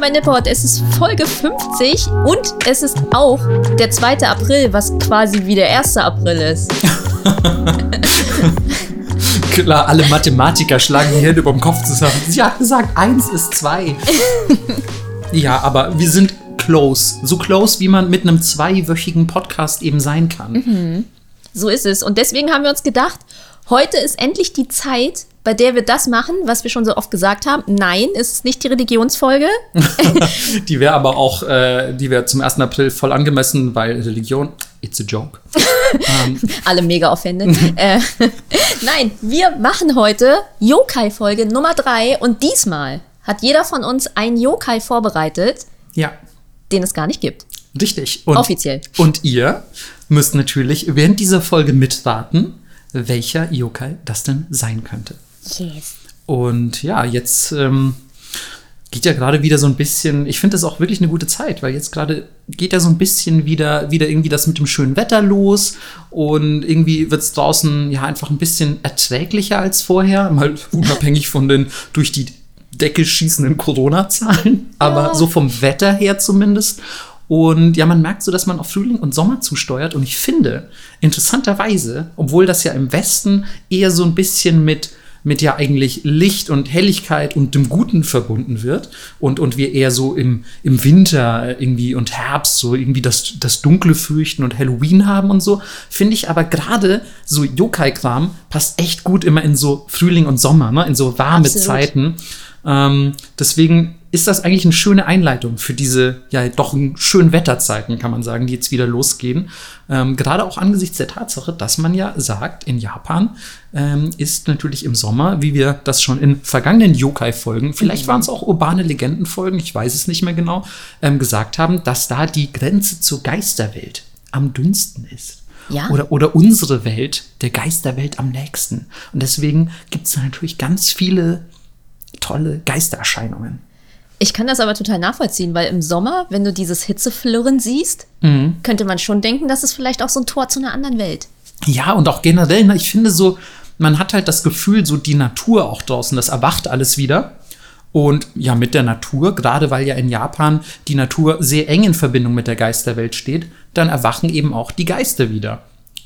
mein Nipport. Es ist Folge 50 und es ist auch der 2. April, was quasi wie der 1. April ist. Klar, alle Mathematiker schlagen die Hände über dem Kopf zusammen. Sie hat gesagt, eins ist zwei. ja, aber wir sind close. So close, wie man mit einem zweiwöchigen Podcast eben sein kann. Mhm. So ist es. Und deswegen haben wir uns gedacht, heute ist endlich die Zeit, bei der wir das machen, was wir schon so oft gesagt haben. Nein, es ist nicht die Religionsfolge. die wäre aber auch, äh, die wäre zum 1. April voll angemessen, weil Religion, it's a joke. um. Alle mega offended. äh, nein, wir machen heute Yokai-Folge Nummer 3 und diesmal hat jeder von uns einen Yokai vorbereitet. Ja. Den es gar nicht gibt. Richtig. Und, Offiziell. Und ihr müsst natürlich während dieser Folge mitwarten, welcher Yokai das denn sein könnte. Yes. Und ja, jetzt ähm, geht ja gerade wieder so ein bisschen, ich finde das auch wirklich eine gute Zeit, weil jetzt gerade geht ja so ein bisschen wieder, wieder irgendwie das mit dem schönen Wetter los und irgendwie wird es draußen ja einfach ein bisschen erträglicher als vorher, mal unabhängig von den durch die Decke schießenden Corona-Zahlen, aber ja. so vom Wetter her zumindest. Und ja, man merkt so, dass man auf Frühling und Sommer zusteuert. Und ich finde, interessanterweise, obwohl das ja im Westen eher so ein bisschen mit mit ja eigentlich Licht und Helligkeit und dem Guten verbunden wird und, und wir eher so im, im Winter irgendwie und Herbst so irgendwie das, das Dunkle fürchten und Halloween haben und so, finde ich aber gerade so Yokai-Kram passt echt gut immer in so Frühling und Sommer, ne? in so warme Absolut. Zeiten. Ähm, deswegen ist das eigentlich eine schöne Einleitung für diese ja doch schönen Wetterzeiten, kann man sagen, die jetzt wieder losgehen. Ähm, gerade auch angesichts der Tatsache, dass man ja sagt, in Japan ähm, ist natürlich im Sommer, wie wir das schon in vergangenen Yokai-Folgen, vielleicht waren es auch urbane Legenden-Folgen, ich weiß es nicht mehr genau, ähm, gesagt haben, dass da die Grenze zur Geisterwelt am dünnsten ist. Ja. Oder, oder unsere Welt, der Geisterwelt am nächsten. Und deswegen gibt es natürlich ganz viele tolle Geistererscheinungen. Ich kann das aber total nachvollziehen, weil im Sommer, wenn du dieses Hitzeflirren siehst, mhm. könnte man schon denken, das ist vielleicht auch so ein Tor zu einer anderen Welt. Ja, und auch generell, ne, ich finde so, man hat halt das Gefühl, so die Natur auch draußen, das erwacht alles wieder. Und ja, mit der Natur, gerade weil ja in Japan die Natur sehr eng in Verbindung mit der Geisterwelt steht, dann erwachen eben auch die Geister wieder.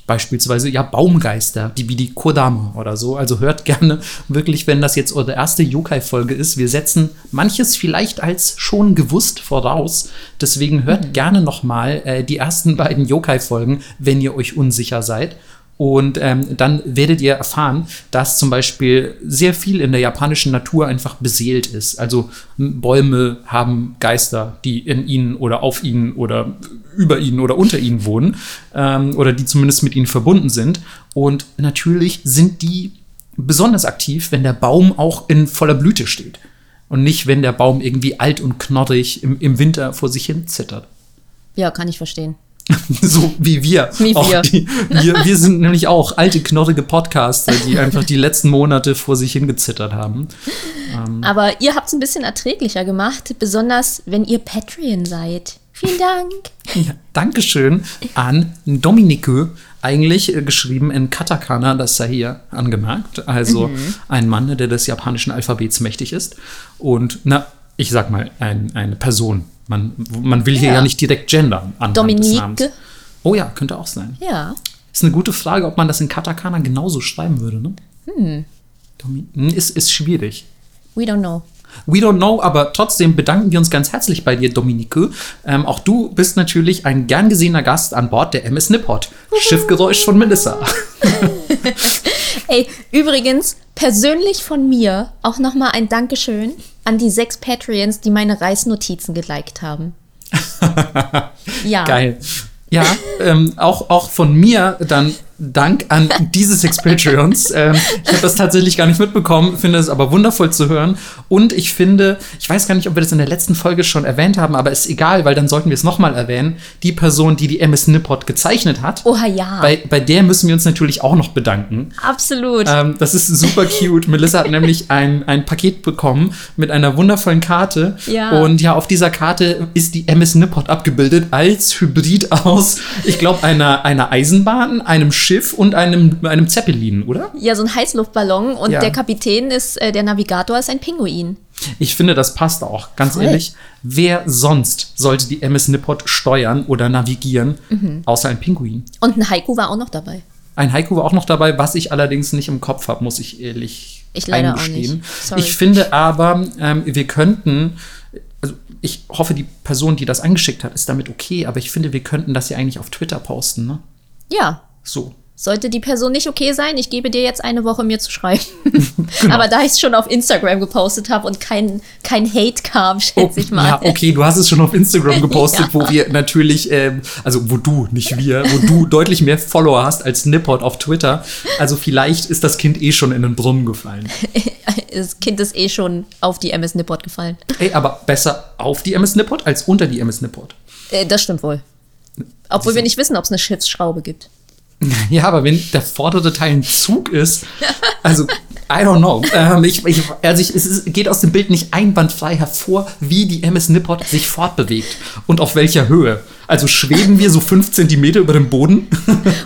Beispielsweise ja Baumgeister, die wie die Kodama oder so. Also hört gerne wirklich, wenn das jetzt eure erste Yokai-Folge ist. Wir setzen manches vielleicht als schon gewusst voraus. Deswegen hört mhm. gerne noch mal äh, die ersten beiden Yokai-Folgen, wenn ihr euch unsicher seid. Und ähm, dann werdet ihr erfahren, dass zum Beispiel sehr viel in der japanischen Natur einfach beseelt ist. Also Bäume haben Geister, die in ihnen oder auf ihnen oder über ihnen oder unter ihnen wohnen ähm, oder die zumindest mit ihnen verbunden sind. Und natürlich sind die besonders aktiv, wenn der Baum auch in voller Blüte steht. Und nicht, wenn der Baum irgendwie alt und knorrig im, im Winter vor sich hin zittert. Ja, kann ich verstehen. so wie wir. Wie wir. Die, wir. Wir sind nämlich auch alte, knorrige Podcaster, die einfach die letzten Monate vor sich hingezittert haben. Ähm. Aber ihr habt es ein bisschen erträglicher gemacht, besonders wenn ihr Patreon seid. Vielen Dank. Ja, Dankeschön an Dominique, eigentlich äh, geschrieben in Katakana, das sei hier angemerkt. Also mhm. ein Mann, der des japanischen Alphabets mächtig ist. Und, na, ich sag mal, ein, eine Person man, man will hier ja, ja nicht direkt gendern. Dominique. Oh ja, könnte auch sein. Ja. Ist eine gute Frage, ob man das in Katakana genauso schreiben würde, ne? Hm. hm. Ist, ist schwierig. We don't know. We don't know, aber trotzdem bedanken wir uns ganz herzlich bei dir, Dominique. Ähm, auch du bist natürlich ein gern gesehener Gast an Bord der MS Nippot. Schiffgeräusch von Melissa. Ey, übrigens, persönlich von mir auch nochmal ein Dankeschön an die sechs Patreons, die meine Reisnotizen geliked haben. ja. Geil. Ja, ähm, auch, auch von mir dann Dank an diese sechs Patreons. Ähm, ich habe das tatsächlich gar nicht mitbekommen, finde es aber wundervoll zu hören. Und ich finde, ich weiß gar nicht, ob wir das in der letzten Folge schon erwähnt haben, aber ist egal, weil dann sollten wir es nochmal erwähnen. Die Person, die die MS Nippot gezeichnet hat. Oha, ja. Bei, bei der müssen wir uns natürlich auch noch bedanken. Absolut. Ähm, das ist super cute. Melissa hat nämlich ein, ein Paket bekommen mit einer wundervollen Karte. Ja. Und ja, auf dieser Karte ist die MS Nippot abgebildet als Hybrid aus, ich glaube, einer, einer Eisenbahn, einem Schiff und einem, einem Zeppelin, oder? Ja, so ein Heißluftballon und ja. der Kapitän ist, äh, der Navigator ist ein Pinguin. Ich finde, das passt auch. Ganz Voll. ehrlich, wer sonst sollte die MS Nippot steuern oder navigieren, Mhm. außer ein Pinguin? Und ein Haiku war auch noch dabei. Ein Haiku war auch noch dabei, was ich allerdings nicht im Kopf habe, muss ich ehrlich Ich leider eingestehen. Ich finde aber, ähm, wir könnten, also ich hoffe, die Person, die das eingeschickt hat, ist damit okay, aber ich finde, wir könnten das ja eigentlich auf Twitter posten, ne? Ja. So. Sollte die Person nicht okay sein, ich gebe dir jetzt eine Woche, mir zu schreiben. Genau. Aber da ich es schon auf Instagram gepostet habe und kein, kein Hate kam, schätze ich mal. Ja, okay, du hast es schon auf Instagram gepostet, Ja. wo wir natürlich, ähm, also wo du, nicht wir, wo du deutlich mehr Follower hast als Nippot auf Twitter. Also vielleicht ist das Kind eh schon in den Brunnen gefallen. Das Kind ist eh schon auf die MS Nippot gefallen. Ey, aber besser auf die MS Nippot als unter die MS Nippot. Äh, das stimmt wohl. Obwohl wir nicht wissen, ob es eine Schiffsschraube gibt. Ja, aber wenn der vordere Teil ein Zug ist, also I don't know. Ähm, ich, ich, also ich, es ist, geht aus dem Bild nicht einwandfrei hervor, wie die MS Nippot sich fortbewegt und auf welcher Höhe. Also schweben wir so fünf Zentimeter über dem Boden.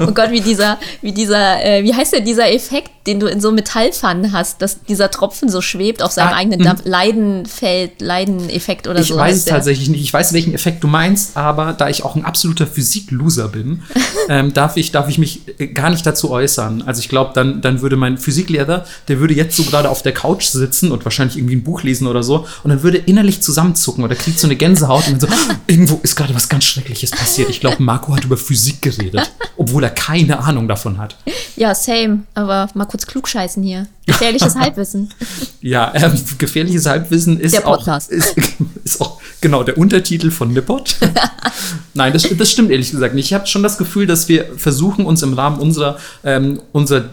Oh Gott, wie dieser, wie dieser, äh, wie heißt der, dieser Effekt, den du in so Metallpfannen hast, dass dieser Tropfen so schwebt auf seinem Ah, eigenen Dampf. Leidenfeld, Leideneffekt oder Ich so. weiß heißt es tatsächlich nicht. Ich weiß, welchen Effekt du meinst, aber da ich auch ein absoluter Physik-Loser bin, ähm, darf, ich, darf ich mich äh, gar nicht dazu äußern. Also ich glaube, dann, dann würde mein Physiklehrer, der würde jetzt so gerade auf der Couch sitzen und wahrscheinlich irgendwie ein Buch lesen oder so und dann würde innerlich zusammenzucken oder kriegt so eine Gänsehaut und dann so, irgendwo ist gerade was ganz Schreckliches passiert. Ich glaube, Marco hat über Physik geredet, obwohl er keine Ahnung davon hat. Ja, same. Aber mal kurz klugscheißen hier. Gefährliches Halbwissen. Ja, ähm, gefährliches Halbwissen ist Der auch, ist, ist auch genau der Untertitel von Nippot. Nein, das, das stimmt ehrlich gesagt nicht. Ich habe schon das Gefühl, dass wir versuchen, uns im Rahmen unserer, ähm, unserer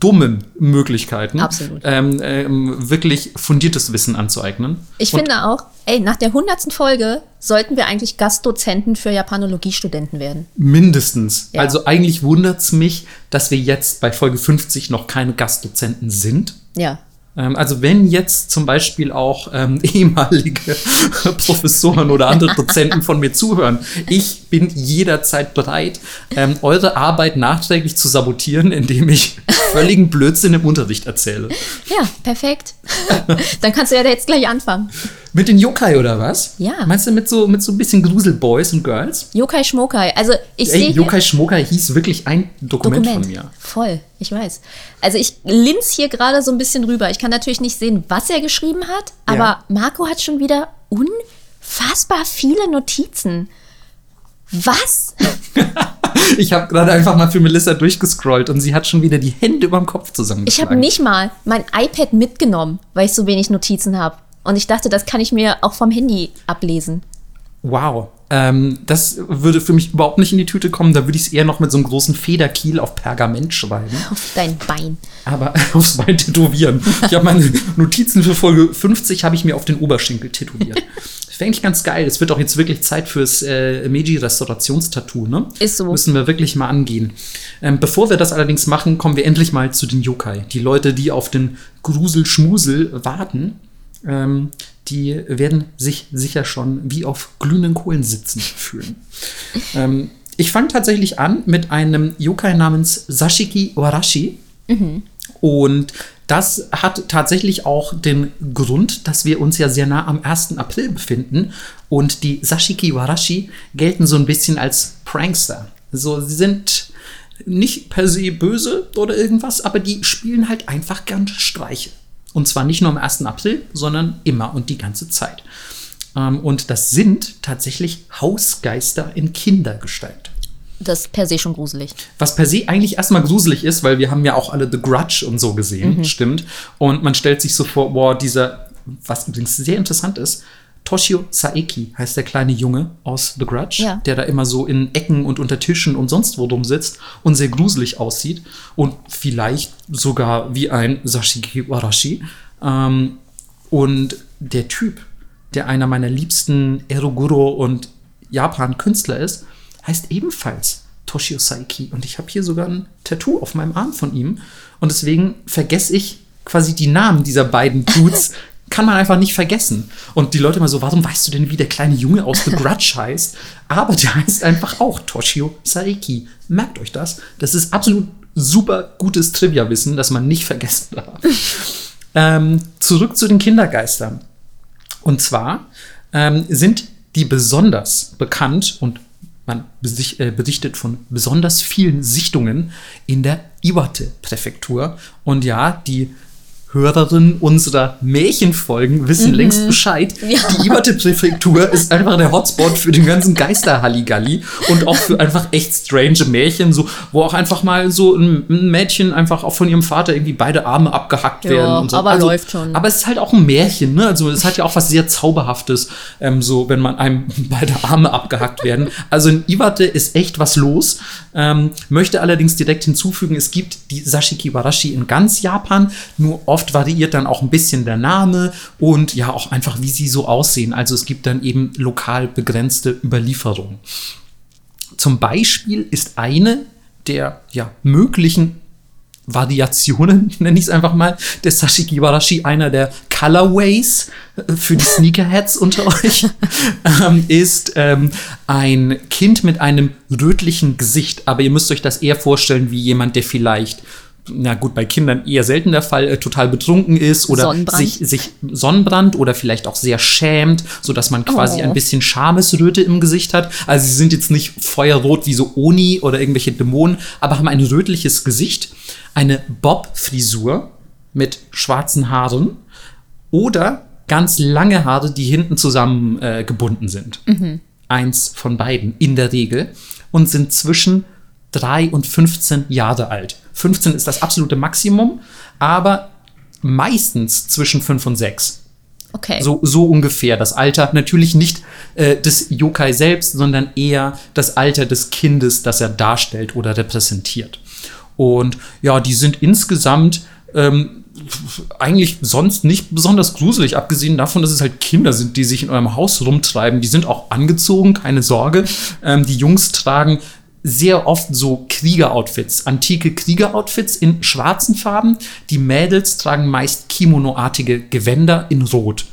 dummen Möglichkeiten. Ähm, ähm, wirklich fundiertes Wissen anzueignen. Ich Und finde auch, ey, nach der hundertsten Folge sollten wir eigentlich Gastdozenten für Japanologiestudenten werden. Mindestens. Ja. Also eigentlich wundert es mich, dass wir jetzt bei Folge 50 noch keine Gastdozenten sind. Ja. Ähm, Also wenn jetzt zum Beispiel auch ähm, ehemalige Professoren oder andere Dozenten von mir zuhören, ich bin jederzeit bereit, ähm, eure Arbeit nachträglich zu sabotieren, indem ich völligen Blödsinn im Unterricht erzähle. Ja, perfekt. Dann kannst du ja jetzt gleich anfangen. Mit den Yokai oder was? Ja. Meinst du mit so, mit so ein bisschen Gruselboys und Girls? Yokai Schmokai. Also ich sehe Yokai Schmokai hieß wirklich ein Dokument, Dokument. von mir. Voll, ich weiß. Also ich linz hier gerade so ein bisschen rüber. Ich kann natürlich nicht sehen, was er geschrieben hat, aber Ja. Marco hat schon wieder unfassbar viele Notizen. Was? Ich habe gerade einfach mal für Melissa durchgescrollt und sie hat schon wieder die Hände über dem Kopf Ich zusammengeschlagen. habe nicht mal mein iPad mitgenommen, weil ich so wenig Notizen habe. Und ich dachte, das kann ich mir auch vom Handy ablesen. Wow. Ähm, das würde für mich überhaupt nicht in die Tüte kommen. Da würde ich es eher noch mit so einem großen Federkiel auf Pergament schreiben. Auf dein Bein. Aber aufs Bein tätowieren. Ich habe meine Notizen für Folge 50 habe ich mir auf den Oberschenkel tätowiert. Wäre eigentlich ganz geil. Es wird auch jetzt wirklich Zeit fürs äh, Meiji-Restaurationstattoo, ne? Ist so. Müssen wir wirklich mal angehen. Ähm, bevor wir das allerdings machen, kommen wir endlich mal zu den Yokai. Die Leute, die auf den Grusel-Schmusel warten, ähm, die werden sich sicher schon wie auf glühenden Kohlen sitzen fühlen. ähm, ich fange tatsächlich an mit einem Yokai namens Sashiki Warashi. Und das hat tatsächlich auch den Grund, dass wir uns ja sehr nah am 1. April befinden. Und die Sashiki Warashi gelten so ein bisschen als Prankster. So, sie sind nicht per se böse oder irgendwas, aber die spielen halt einfach gern Streiche. Und zwar nicht nur am 1. April, sondern immer und die ganze Zeit. Ähm, und das sind tatsächlich Hausgeister in Kindergestalt. Das ist per se schon gruselig. Was per se eigentlich erstmal gruselig ist, weil wir haben ja auch alle The Grudge und so gesehen, stimmt. Und man stellt sich so vor, boah, dieser, was übrigens sehr interessant ist, Toshio Saeki heißt der kleine Junge aus The Grudge, Ja. der da immer so in Ecken und unter Tischen und sonst wo drum sitzt und sehr gruselig aussieht und vielleicht sogar wie ein Sashiki Warashi. Ähm, und der Typ, der einer meiner liebsten Eroguro und Japan-Künstler ist, heißt ebenfalls Toshio Saiki. Und ich habe hier sogar ein Tattoo auf meinem Arm von ihm. Und deswegen vergesse ich quasi die Namen dieser beiden Dudes. Kann man einfach nicht vergessen. Und die Leute immer so, warum weißt du denn, wie der kleine Junge aus The Grudge heißt? Aber der heißt einfach auch Toshio Saiki. Merkt euch das. Das ist absolut super gutes Trivia-Wissen, das man nicht vergessen darf. ähm, zurück zu den Kindergeistern. Und zwar ähm, sind die besonders bekannt und man besicht, äh, berichtet von besonders vielen Sichtungen in der Iwate-Präfektur. Und ja, die Hörerinnen unserer Märchenfolgen wissen mhm. längst Bescheid. Ja. Die Iwate-Präfektur ist einfach der Hotspot für den ganzen Geister-Halligalli und auch für einfach echt strange Märchen, so, wo auch einfach mal so ein, Mädchen einfach auch von ihrem Vater irgendwie beide Arme abgehackt ja, werden. Und so. Aber also, läuft schon. Aber es ist halt auch ein Märchen, ne? Also es hat ja auch was sehr Zauberhaftes, ähm, so wenn man einem beide Arme abgehackt werden. Also in Iwate ist echt was los. Ähm, möchte allerdings direkt hinzufügen, es gibt die Sashiki Warashi in ganz Japan, nur oft Oft variiert dann auch ein bisschen der Name und ja auch einfach, wie sie so aussehen. Also es gibt dann eben lokal begrenzte Überlieferungen. Zum Beispiel ist eine der ja, möglichen Variationen, nenne ich es einfach mal, des Sashiki Warashi, einer der Colorways äh, für die Sneakerheads unter euch, ähm, ist ähm, ein Kind mit einem rötlichen Gesicht. Aber ihr müsst euch das eher vorstellen wie jemand, der vielleicht na gut, bei Kindern eher selten der Fall, äh, total betrunken ist oder Sonnenbrand. Sich, sich Sonnenbrand oder vielleicht auch sehr schämt, sodass man quasi oh. ein bisschen Schamesröte im Gesicht hat. Also sie sind jetzt nicht feuerrot wie so Oni oder irgendwelche Dämonen, aber haben ein rötliches Gesicht, eine Bob-Frisur mit schwarzen Haaren oder ganz lange Haare, die hinten zusammen äh, gebunden sind. Mhm. Eins von beiden in der Regel und sind zwischen 3 und 15 Jahre alt. 15 ist das absolute Maximum, aber meistens zwischen 5 und 6. Okay. So, so ungefähr das Alter. Natürlich nicht äh, des Yokai selbst, sondern eher das Alter des Kindes, das er darstellt oder repräsentiert. Und ja, die sind insgesamt ähm, eigentlich sonst nicht besonders gruselig, abgesehen davon, dass es halt Kinder sind, die sich in eurem Haus rumtreiben. Die sind auch angezogen, keine Sorge. Ähm, die Jungs tragen sehr oft so Kriegeroutfits, antike Kriegeroutfits in schwarzen Farben. Die Mädels tragen meist Kimono-artige Gewänder in Rot.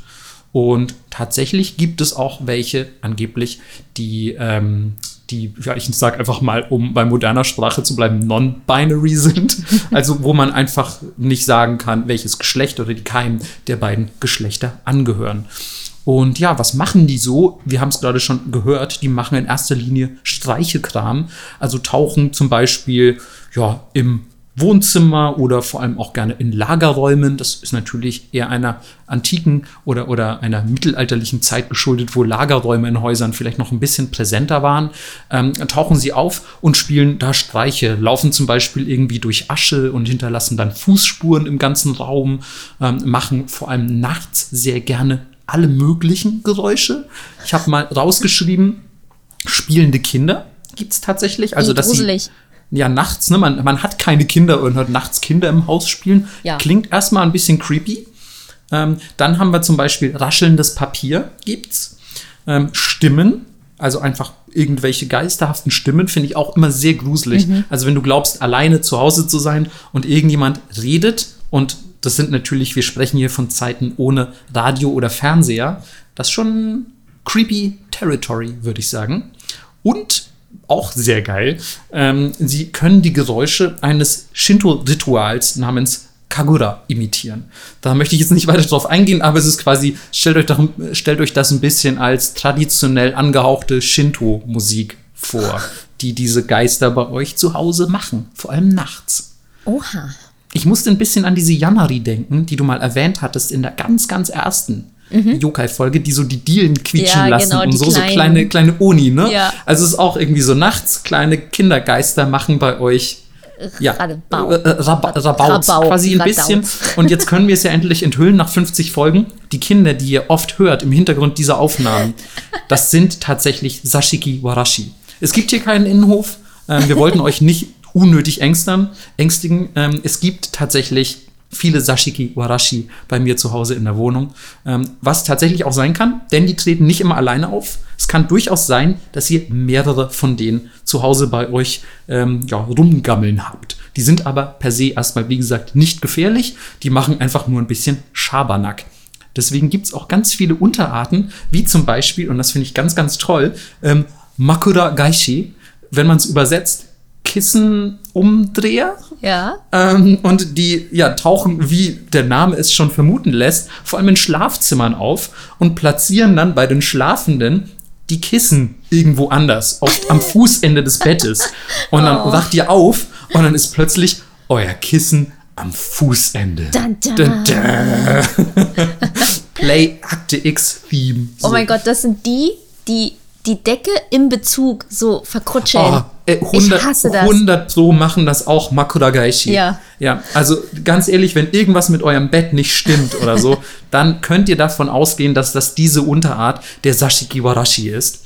Und tatsächlich gibt es auch welche, angeblich, die, ähm, die, ja, ich sag einfach mal, um bei moderner Sprache zu bleiben, non-binary sind. Also, wo man einfach nicht sagen kann, welches Geschlecht oder die keinem der beiden Geschlechter angehören. Und ja, was machen die so? Wir haben es gerade schon gehört, die machen in erster Linie Streichekram, also tauchen zum Beispiel ja, im Wohnzimmer oder vor allem auch gerne in Lagerräumen. Das ist natürlich eher einer antiken oder, oder einer mittelalterlichen Zeit geschuldet, wo Lagerräume in Häusern vielleicht noch ein bisschen präsenter waren. Ähm, tauchen sie auf und spielen da Streiche, laufen zum Beispiel irgendwie durch Asche und hinterlassen dann Fußspuren im ganzen Raum, ähm, machen vor allem nachts sehr gerne alle möglichen Geräusche. Ich habe mal rausgeschrieben, spielende Kinder gibt es tatsächlich. Also, dass gruselig. sie ja nachts, ne, man, man hat keine Kinder und hört nachts Kinder im Haus spielen. Ja. Klingt erstmal ein bisschen creepy. Ähm, dann haben wir zum Beispiel raschelndes Papier gibt's. Ähm, Stimmen, also einfach irgendwelche geisterhaften Stimmen, finde ich auch immer sehr gruselig. Mhm. Also wenn du glaubst, alleine zu Hause zu sein und irgendjemand redet und das sind natürlich, wir sprechen hier von Zeiten ohne Radio oder Fernseher. Das ist schon creepy Territory, würde ich sagen. Und auch sehr geil, ähm, sie können die Geräusche eines Shinto-Rituals namens Kagura imitieren. Da möchte ich jetzt nicht weiter drauf eingehen, aber es ist quasi, stellt euch, darum, stellt euch das ein bisschen als traditionell angehauchte Shinto-Musik vor, die diese Geister bei euch zu Hause machen, vor allem nachts. Oha ich musste ein bisschen an diese Yanari denken, die du mal erwähnt hattest in der ganz, ganz ersten mhm. Yokai-Folge, die so die Dielen quietschen ja, lassen genau, und so, kleinen. so kleine, kleine Oni, ne? Ja. Also es ist auch irgendwie so nachts, kleine Kindergeister machen bei euch ja, Rabau. Äh, äh Rab Rabauz, Rabau. quasi ein bisschen. Und jetzt können wir es ja endlich enthüllen nach 50 Folgen. Die Kinder, die ihr oft hört im Hintergrund dieser Aufnahmen, das sind tatsächlich Sashiki Warashi. Es gibt hier keinen Innenhof. Ähm, wir wollten euch nicht unnötig ängstern, ängstigen. Ähm, es gibt tatsächlich viele Sashiki Warashi bei mir zu Hause in der Wohnung, ähm, was tatsächlich auch sein kann, denn die treten nicht immer alleine auf. Es kann durchaus sein, dass ihr mehrere von denen zu Hause bei euch ähm, ja, rumgammeln habt. Die sind aber per se erstmal, wie gesagt, nicht gefährlich. Die machen einfach nur ein bisschen Schabernack. Deswegen gibt es auch ganz viele Unterarten, wie zum Beispiel, und das finde ich ganz, ganz toll, ähm, Makura Gaishi. Wenn man es übersetzt, Kissenumdreher, Ja. Ähm, und die ja, tauchen, wie der Name es schon vermuten lässt, vor allem in Schlafzimmern auf und platzieren dann bei den Schlafenden die Kissen irgendwo anders, oft am Fußende des Bettes. Und dann Oh. wacht ihr auf und dann ist plötzlich euer Kissen am Fußende. Dun, dun. Dun. Play Akte X Theme. Oh mein Gott, das sind die, die die Decke im Bezug so verkrutscheln. Oh, äh, 100, ich hasse das. 100 so machen das auch Makuragaishi. Ja. Ja, also ganz ehrlich, wenn irgendwas mit eurem Bett nicht stimmt oder so, dann könnt ihr davon ausgehen, dass das diese Unterart der Sashiki Warashi ist.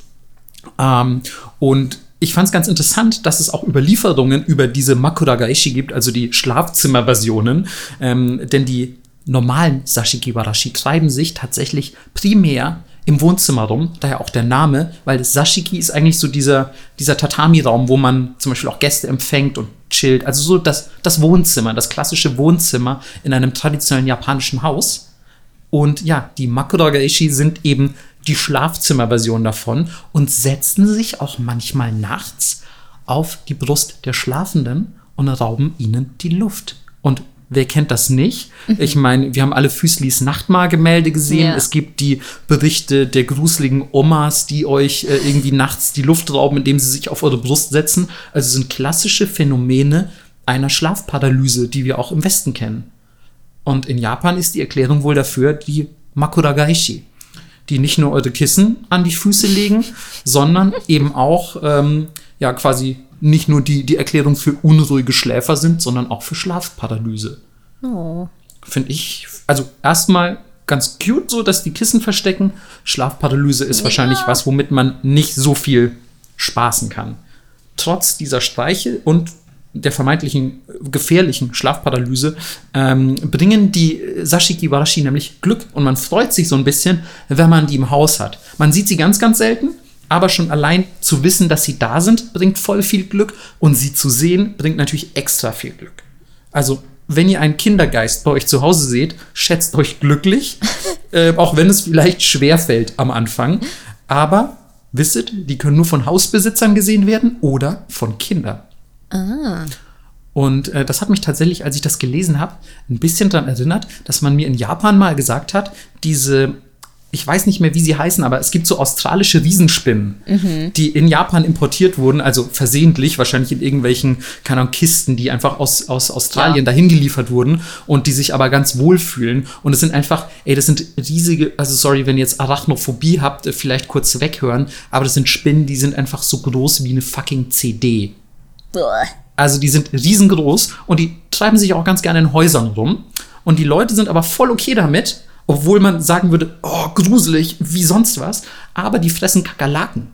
Ähm, und ich fand es ganz interessant, dass es auch Überlieferungen über diese Makuragaishi gibt, also die Schlafzimmerversionen. Ähm, denn die normalen Sashiki Warashi treiben sich tatsächlich primär im Wohnzimmer rum, daher auch der Name, weil Sashiki ist eigentlich so dieser, dieser Tatami-Raum, wo man zum Beispiel auch Gäste empfängt und chillt. Also so das, das Wohnzimmer, das klassische Wohnzimmer in einem traditionellen japanischen Haus. Und ja, die Makuragaishi sind eben die Schlafzimmerversion davon und setzen sich auch manchmal nachts auf die Brust der Schlafenden und rauben ihnen die Luft. Und wer kennt das nicht? Ich meine, wir haben alle Füßlis Nachtmahlgemälde gesehen. Ja. Es gibt die Berichte der gruseligen Omas, die euch äh, irgendwie nachts die Luft rauben, indem sie sich auf eure Brust setzen. Also sind klassische Phänomene einer Schlafparalyse, die wir auch im Westen kennen. Und in Japan ist die Erklärung wohl dafür die Makuragaishi, die nicht nur eure Kissen an die Füße legen, sondern eben auch ähm, ja quasi nicht nur die, die Erklärung für unruhige Schläfer sind, sondern auch für Schlafparalyse. Oh. Finde ich, also erstmal ganz cute so, dass die Kissen verstecken. Schlafparalyse ist wahrscheinlich was, womit man nicht so viel spaßen kann. Trotz dieser Streiche und der vermeintlichen gefährlichen Schlafparalyse ähm, bringen die Sashiki Warashi nämlich Glück und man freut sich so ein bisschen, wenn man die im Haus hat. Man sieht sie ganz, ganz selten, aber schon allein zu wissen, dass sie da sind, bringt voll viel Glück und sie zu sehen, bringt natürlich extra viel Glück. Also, wenn ihr einen Kindergeist bei euch zu Hause seht, schätzt euch glücklich, äh, auch wenn es vielleicht schwer fällt am Anfang. Aber wisset, die können nur von Hausbesitzern gesehen werden oder von Kindern. Und äh, das hat mich tatsächlich, als ich das gelesen habe, ein bisschen daran erinnert, dass man mir in Japan mal gesagt hat, diese, ich weiß nicht mehr, wie sie heißen, aber es gibt so australische Riesenspinnen, die in Japan importiert wurden, also versehentlich, wahrscheinlich in irgendwelchen, keine Ahnung, Kisten, die einfach aus, aus Australien Ja. dahin geliefert wurden und die sich aber ganz wohl fühlen. Und es sind einfach, ey, das sind riesige, also sorry, wenn ihr jetzt Arachnophobie habt, äh, vielleicht kurz weghören, aber das sind Spinnen, die sind einfach so groß wie eine fucking CD. Buah. Also die sind riesengroß und die treiben sich auch ganz gerne in Häusern rum. Und die Leute sind aber voll okay damit, obwohl man sagen würde, oh, gruselig, wie sonst was. Aber die fressen Kakerlaken.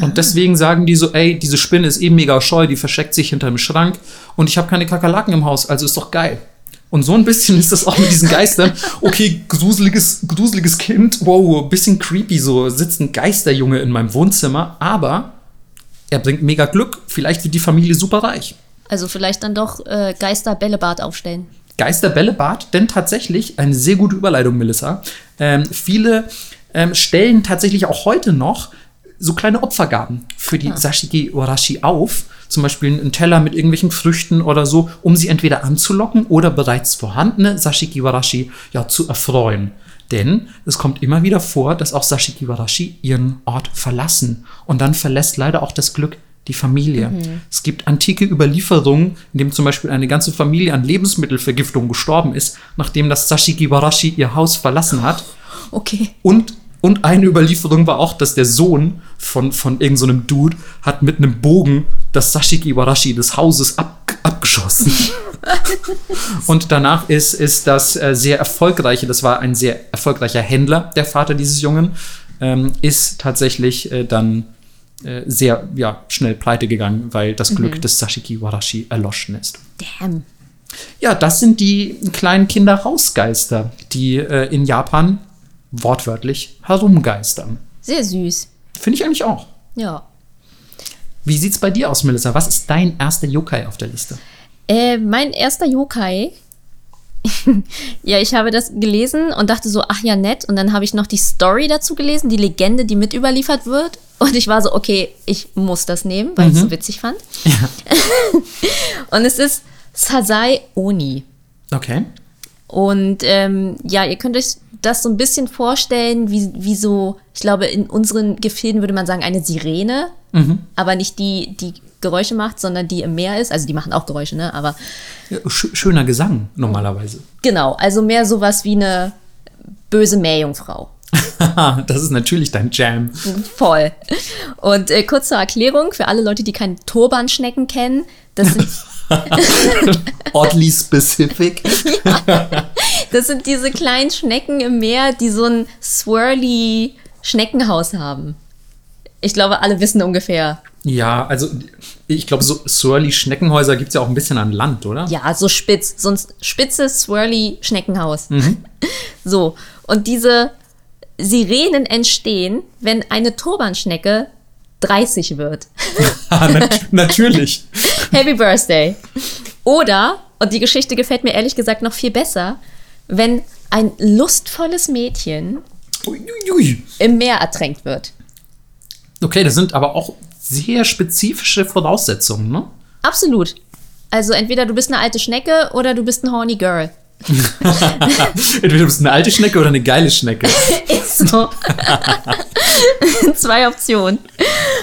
Und deswegen sagen die so, ey, diese Spinne ist eben mega scheu, die versteckt sich hinter dem Schrank und ich habe keine Kakerlaken im Haus, also ist doch geil. Und so ein bisschen ist das auch mit diesen Geistern. Okay, gruseliges, gruseliges Kind, wow, bisschen creepy, so sitzt ein Geisterjunge in meinem Wohnzimmer, aber er bringt mega Glück, vielleicht wird die Familie super reich. Also vielleicht dann doch äh, Geister-Bällebad aufstellen. Geisterbällebad, denn tatsächlich eine sehr gute Überleitung, Melissa. Ähm, viele ähm, stellen tatsächlich auch heute noch so kleine Opfergaben für die Sashiki Warashi auf. Zum Beispiel einen Teller mit irgendwelchen Früchten oder so, um sie entweder anzulocken oder bereits vorhandene Sashiki Warashi ja, zu erfreuen. Denn es kommt immer wieder vor, dass auch Sashiki Warashi ihren Ort verlassen. Und dann verlässt leider auch das Glück die Familie. Es gibt antike Überlieferungen, in dem zum Beispiel eine ganze Familie an Lebensmittelvergiftung gestorben ist, nachdem das Sashiki Warashi ihr Haus verlassen hat. Okay. Und, und eine Überlieferung war auch, dass der Sohn von, von irgendeinem so Dude hat mit einem Bogen das Sashiki Warashi des Hauses ab, abgeschossen. und danach ist, ist das äh, sehr erfolgreiche, das war ein sehr erfolgreicher Händler, der Vater dieses Jungen, ähm, ist tatsächlich äh, dann sehr ja, schnell pleite gegangen, weil das Glück des Sashiki Warashi erloschen ist. Damn. Ja, das sind die kleinen Kinder-Rausgeister, die äh, in Japan wortwörtlich herumgeistern. Sehr süß. Finde ich eigentlich auch. Ja. Wie sieht's bei dir aus, Melissa? Was ist dein erster Yokai auf der Liste? Äh, mein erster Yokai. ja, ich habe das gelesen und dachte so, ach ja, nett. Und dann habe ich noch die Story dazu gelesen, die Legende, die mit überliefert wird. Und ich war so, okay, ich muss das nehmen, weil ich es so witzig fand. Und es ist Sasai Oni. Okay. Und ähm, ja, ihr könnt euch das so ein bisschen vorstellen, wie, wie so, ich glaube, in unseren Gefilden würde man sagen, eine Sirene, aber nicht die, die Geräusche macht, sondern die im Meer ist. Also die machen auch Geräusche, ne? Aber Ja, sch schöner Gesang normalerweise. genau, also mehr sowas wie eine böse Meerjungfrau. das ist natürlich dein Jam. Voll. Und äh, kurz zur Erklärung für alle Leute, die keinen Turbanschnecken kennen, das sind, Oddly specific. das sind diese kleinen Schnecken im Meer, die so ein swirly Schneckenhaus haben. Ich glaube, alle wissen ungefähr. Ja, also ich glaube, so swirly Schneckenhäuser gibt es ja auch ein bisschen an Land, oder? Ja, so spitz, so ein spitzes, swirly Schneckenhaus. So, und diese Sirenen entstehen, wenn eine Turbanschnecke 30 wird. Ah, nat natürlich. Happy Birthday. Oder, und die Geschichte gefällt mir ehrlich gesagt noch viel besser, wenn ein lustvolles Mädchen Uiuiui. im Meer ertränkt wird. Okay, das sind aber auch sehr spezifische Voraussetzungen, ne? Absolut. Also entweder du bist eine alte Schnecke oder du bist ein horny Girl. Entweder du bist eine alte Schnecke oder eine geile Schnecke. Ist so. Zwei Optionen.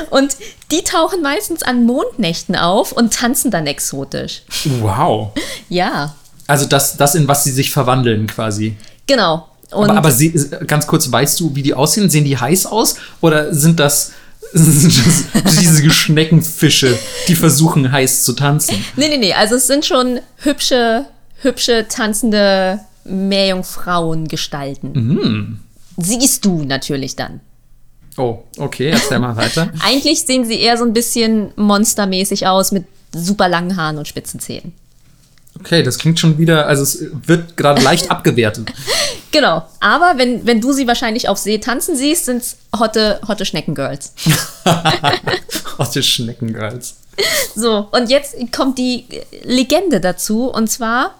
Und die tauchen meistens an Mondnächten auf und tanzen dann exotisch. Wow. Ja, Also das, das in was sie sich verwandeln quasi. genau. Und aber aber sie, ganz kurz, weißt du, wie die aussehen? Sehen die heiß aus? Oder sind das, sind das diese Schneckenfische, die versuchen heiß zu tanzen? nee, nee, nee. Also es sind schon hübsche, hübsche, tanzende Meerjungfrauengestalten. Siehst du natürlich dann. Oh, okay, erzähl mal weiter. Eigentlich sehen sie eher so ein bisschen monstermäßig aus mit super langen Haaren und spitzen Zähnen. Okay, das klingt schon wieder, also es wird gerade leicht abgewertet. Genau. Aber wenn, wenn du sie wahrscheinlich auf See tanzen siehst, sind's hotte, hotte Schneckengirls. Den Schneckengirls. So, und jetzt kommt die Legende dazu. Und zwar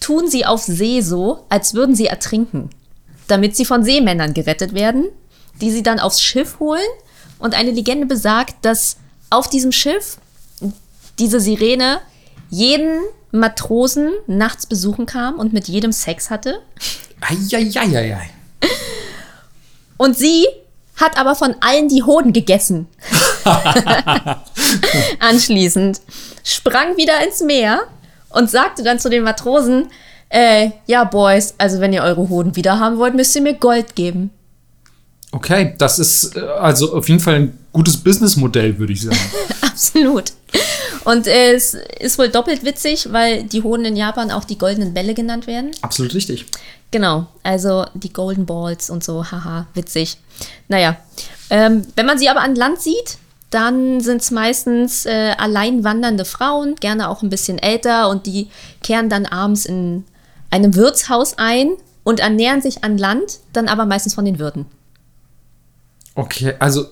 tun sie auf See so, als würden sie ertrinken. Damit sie von Seemännern gerettet werden, die sie dann aufs Schiff holen. Und eine Legende besagt, dass auf diesem Schiff diese Sirene jeden Matrosen nachts besuchen kam und mit jedem Sex hatte. Eieieiei. Und sie hat aber von allen die Hoden gegessen. Anschließend sprang wieder ins Meer und sagte dann zu den Matrosen, äh, ja, Boys, also wenn ihr eure Hoden wieder haben wollt, müsst ihr mir Gold geben. Okay, das ist äh, also auf jeden Fall ein gutes Businessmodell, würde ich sagen. Absolut. Und äh, es ist wohl doppelt witzig, weil die Hoden in Japan auch die goldenen Bälle genannt werden. Absolut richtig. Genau, also die Golden Balls und so, haha, witzig. Naja, ähm, wenn man sie aber an Land sieht, dann sind es meistens äh, allein wandernde Frauen, gerne auch ein bisschen älter und die kehren dann abends in einem Wirtshaus ein und ernähren sich an Land, dann aber meistens von den Wirten. Okay, also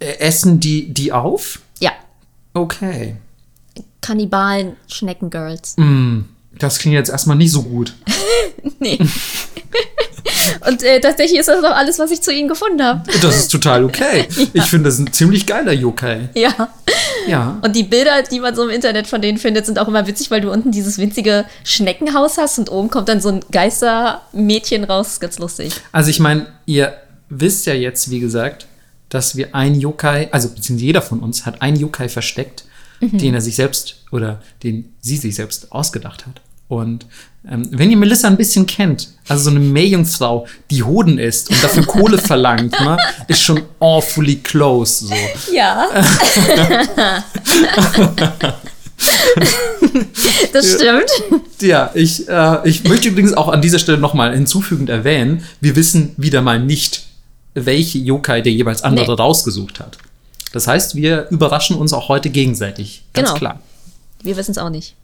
äh, essen die die auf? Ja, Okay. Kannibalen, Schneckengirls. Das klingt jetzt erstmal nicht so gut. Nee. und äh, tatsächlich ist das auch alles, was ich zu ihnen gefunden habe. Das ist total okay. Ich finde, das ist ein ziemlich geiler Yokai. Ja. Ja. Und die Bilder, die man so im Internet von denen findet, sind auch immer witzig, weil du unten dieses winzige Schneckenhaus hast und oben kommt dann so ein Geistermädchen raus. Ist ganz lustig. Also ich meine, ihr wisst ja jetzt, wie gesagt, dass wir ein Yokai, also beziehungsweise jeder von uns hat einen Yokai versteckt, den er sich selbst oder den sie sich selbst ausgedacht hat. Und ähm, wenn ihr Melissa ein bisschen kennt, also so eine Meerjungfrau, die Hoden isst und dafür Kohle verlangt, ne, ist schon awfully close. So. Ja. das stimmt. Ja, ich, äh, ich möchte übrigens auch an dieser Stelle nochmal hinzufügend erwähnen, wir wissen wieder mal nicht, welche Yokai der jeweils andere Nee. rausgesucht hat. Das heißt, wir überraschen uns auch heute gegenseitig. Ganz Genau. klar. Wir wissen es auch nicht.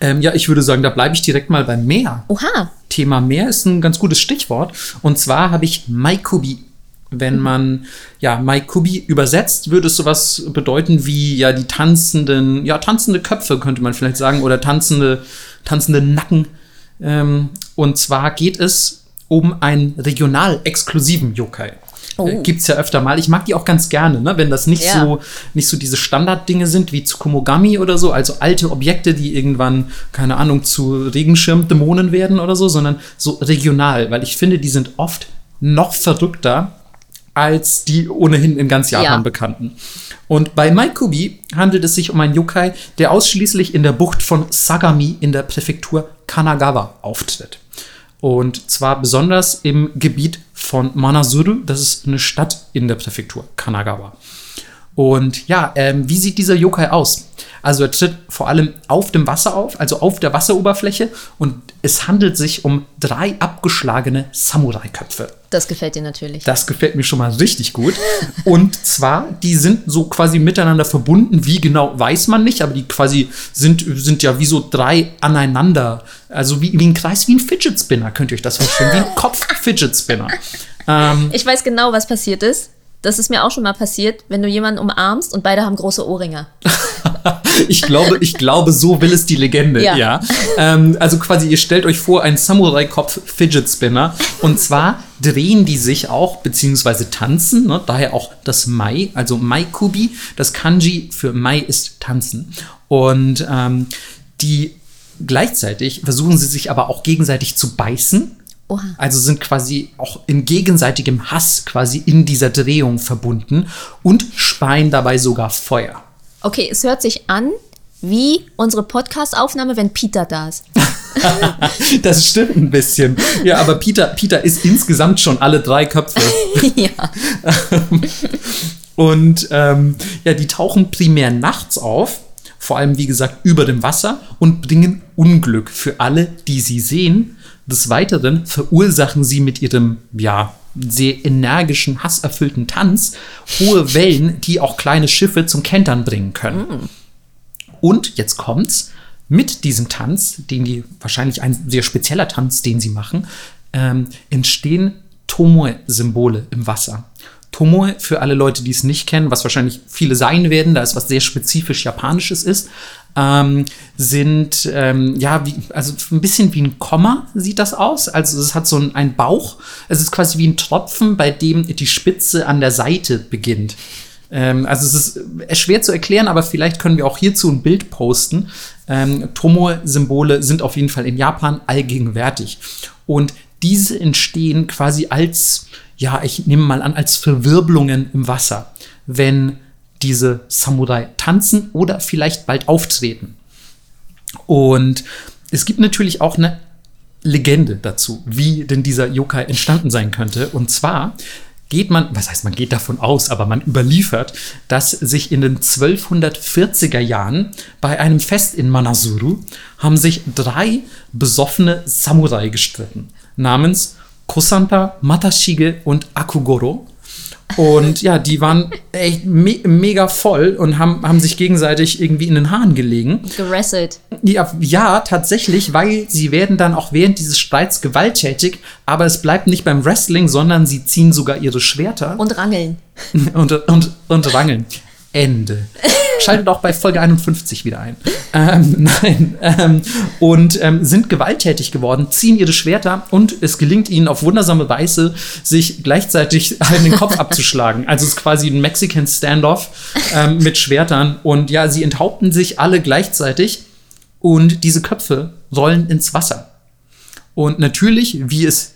Ähm, ja, ich würde sagen, da bleibe ich direkt mal beim Meer. Oha. Thema Meer ist ein ganz gutes Stichwort. Und zwar habe ich Maikubi. Wenn man ja Maikubi übersetzt, würde es sowas bedeuten wie ja die tanzenden, ja tanzende Köpfe könnte man vielleicht sagen oder tanzende, tanzende Nacken. Ähm, und zwar geht es um einen regional exklusiven Yokai. Oh. Äh, gibt's ja öfter mal. Ich mag die auch ganz gerne, ne? wenn das nicht Ja. so nicht so diese Standarddinge sind wie Tsukumogami oder so, also alte Objekte, die irgendwann, keine Ahnung, zu Regenschirmdämonen werden oder so, sondern so regional, weil ich finde, die sind oft noch verrückter als die ohnehin in ganz Japan Ja. bekannten. Und bei Maikubi handelt es sich um einen Yokai, der ausschließlich in der Bucht von Sagami in der Präfektur Kanagawa auftritt. Und zwar besonders im Gebiet von Manazuru, das ist eine Stadt in der Präfektur Kanagawa. Und ja, ähm, wie sieht dieser Yokai aus? Also er tritt vor allem auf dem Wasser auf, also auf der Wasseroberfläche. Und es handelt sich um drei abgeschlagene Samurai-Köpfe. Das gefällt dir natürlich. Das gefällt mir schon mal richtig gut. Und zwar, die sind so quasi miteinander verbunden. Wie genau, weiß man nicht, aber die quasi sind, sind ja wie so drei aneinander. Also wie, wie ein Kreis, wie ein Fidget Spinner, könnt ihr euch das vorstellen. Wie ein Kopf-Fidget Spinner. Ähm, Ich weiß genau, was passiert ist. Das ist mir auch schon mal passiert, wenn du jemanden umarmst und beide haben große Ohrringe. ich glaube, ich glaube, so will es die Legende, ja. Ja. Ähm, also quasi, ihr stellt euch vor, ein Samurai-Kopf Fidget Spinner. Und zwar drehen die sich auch, beziehungsweise tanzen, ne? daher auch das Mai, also Maikubi. Das Kanji für Mai ist tanzen. Und ähm, die gleichzeitig versuchen sie sich aber auch gegenseitig zu beißen. Oha. Also sind quasi auch in gegenseitigem Hass quasi in dieser Drehung verbunden und speien dabei sogar Feuer. Okay, es hört sich an wie unsere Podcast-Aufnahme, wenn Peter da ist. Das stimmt ein bisschen. Ja, aber Peter, Peter ist insgesamt schon alle drei Köpfe. ja. Und ähm, ja, die tauchen primär nachts auf, vor allem wie gesagt über dem Wasser und bringen Unglück für alle, die sie sehen. Des Weiteren verursachen sie mit ihrem, ja, sehr energischen, hasserfüllten Tanz hohe Wellen, die auch kleine Schiffe zum Kentern bringen können. Und jetzt kommt's. Mit diesem Tanz, den die wahrscheinlich ein sehr spezieller Tanz, den sie machen, ähm, entstehen Tomoe-Symbole im Wasser. Tomoe, für alle Leute, die es nicht kennen, was wahrscheinlich viele sein werden, da es was sehr spezifisch Japanisches ist, ähm, sind ähm, ja wie, also ein bisschen wie ein Komma sieht das aus. Also es hat so einen, einen Bauch. Es ist quasi wie ein Tropfen, bei dem die Spitze an der Seite beginnt. Ähm, also es ist schwer zu erklären, aber vielleicht können wir auch hierzu ein Bild posten. Ähm, Tomoe-Symbole sind auf jeden Fall in Japan allgegenwärtig. Und diese entstehen quasi als, ja, ich nehme mal an, als Verwirbelungen im Wasser, wenn diese Samurai tanzen oder vielleicht bald auftreten. Und es gibt natürlich auch eine Legende dazu, wie denn dieser Yokai entstanden sein könnte. Und zwar geht man, was heißt man geht davon aus, aber man überliefert, dass sich in den 1240er Jahren bei einem Fest in Manazuru haben sich drei besoffene Samurai gestritten, namens Kosanta, Matashige und Akugoro. Und ja, die waren echt me mega voll und haben, haben sich gegenseitig irgendwie in den Haaren gelegen. Gerasselt. Ja, ja, tatsächlich, weil sie werden dann auch während dieses Streits gewalttätig, aber es bleibt nicht beim Wrestling, sondern sie ziehen sogar ihre Schwerter Und rangeln. und, und, und rangeln. Ende. Schaltet auch bei Folge 51 wieder ein. Ähm, nein. Ähm, und ähm, sind gewalttätig geworden, ziehen ihre Schwerter und es gelingt ihnen auf wundersame Weise, sich gleichzeitig in den Kopf abzuschlagen. Also es ist quasi ein Mexican Standoff ähm, mit Schwertern. Und ja, sie enthaupten sich alle gleichzeitig und diese Köpfe rollen ins Wasser. Und natürlich, wie es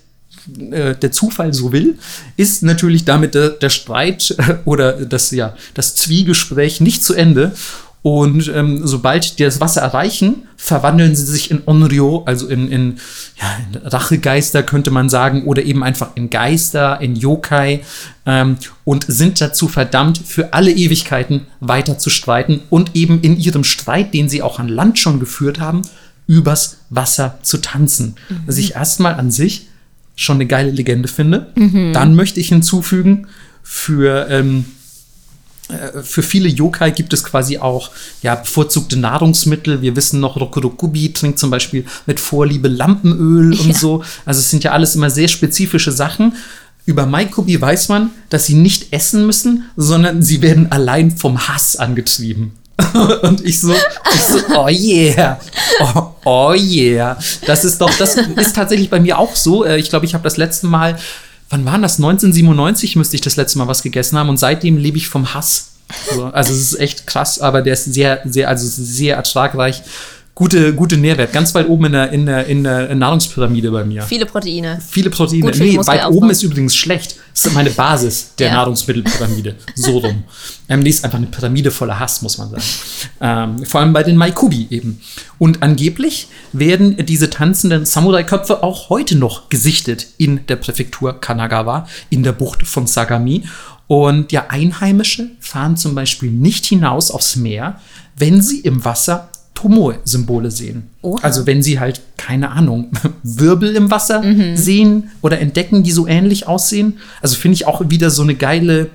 äh, der Zufall so will, ist natürlich damit der, der Streit äh, oder das, ja, das Zwiegespräch nicht zu Ende. Und ähm, sobald die das Wasser erreichen, verwandeln sie sich in Onryo, also in, in, ja, in Rachegeister könnte man sagen, oder eben einfach in Geister, in Yokai ähm, und sind dazu verdammt, für alle Ewigkeiten weiter zu streiten und eben in ihrem Streit, den sie auch an Land schon geführt haben, übers Wasser zu tanzen. Was ich erstmal an sich schon eine geile Legende finde. Dann möchte ich hinzufügen, für, ähm, äh, für viele Yokai gibt es quasi auch ja, bevorzugte Nahrungsmittel. Wir wissen noch, Rokurokubi trinkt zum Beispiel mit Vorliebe Lampenöl und Ja. so. Also es sind ja alles immer sehr spezifische Sachen. Über Maikobi weiß man, dass sie nicht essen müssen, sondern sie werden allein vom Hass angetrieben. Und ich so, ich so, oh yeah, oh, oh yeah. Das ist doch, das ist tatsächlich bei mir auch so. Äh, Ich glaube, ich habe das letzte Mal wann war das? 1997 müsste ich das letzte Mal was gegessen haben und seitdem lebe ich vom Hass. So, also es ist echt krass, aber der ist sehr, sehr, also sehr ertragreich. Gute, gute Nährwert, ganz weit oben in der, in der, in der Nahrungspyramide bei mir. Viele Proteine. Viele Proteine. Gut Nee, weit oben ist übrigens schlecht. Das ist meine Basis der Ja. Nahrungsmittelpyramide. So rum. Ähm, die ist einfach eine Pyramide voller Hass, muss man sagen. Ähm, vor allem bei den Maikubi eben. Und angeblich werden diese tanzenden Samurai-Köpfe auch heute noch gesichtet in der Präfektur Kanagawa, in der Bucht von Sagami. Und ja, Einheimische fahren zum Beispiel nicht hinaus aufs Meer, wenn sie im Wasser Tomoe-Symbole sehen. Oha. Also wenn sie halt, keine Ahnung, Wirbel im Wasser Mhm. sehen oder entdecken, die so ähnlich aussehen. Also finde ich auch wieder so eine geile,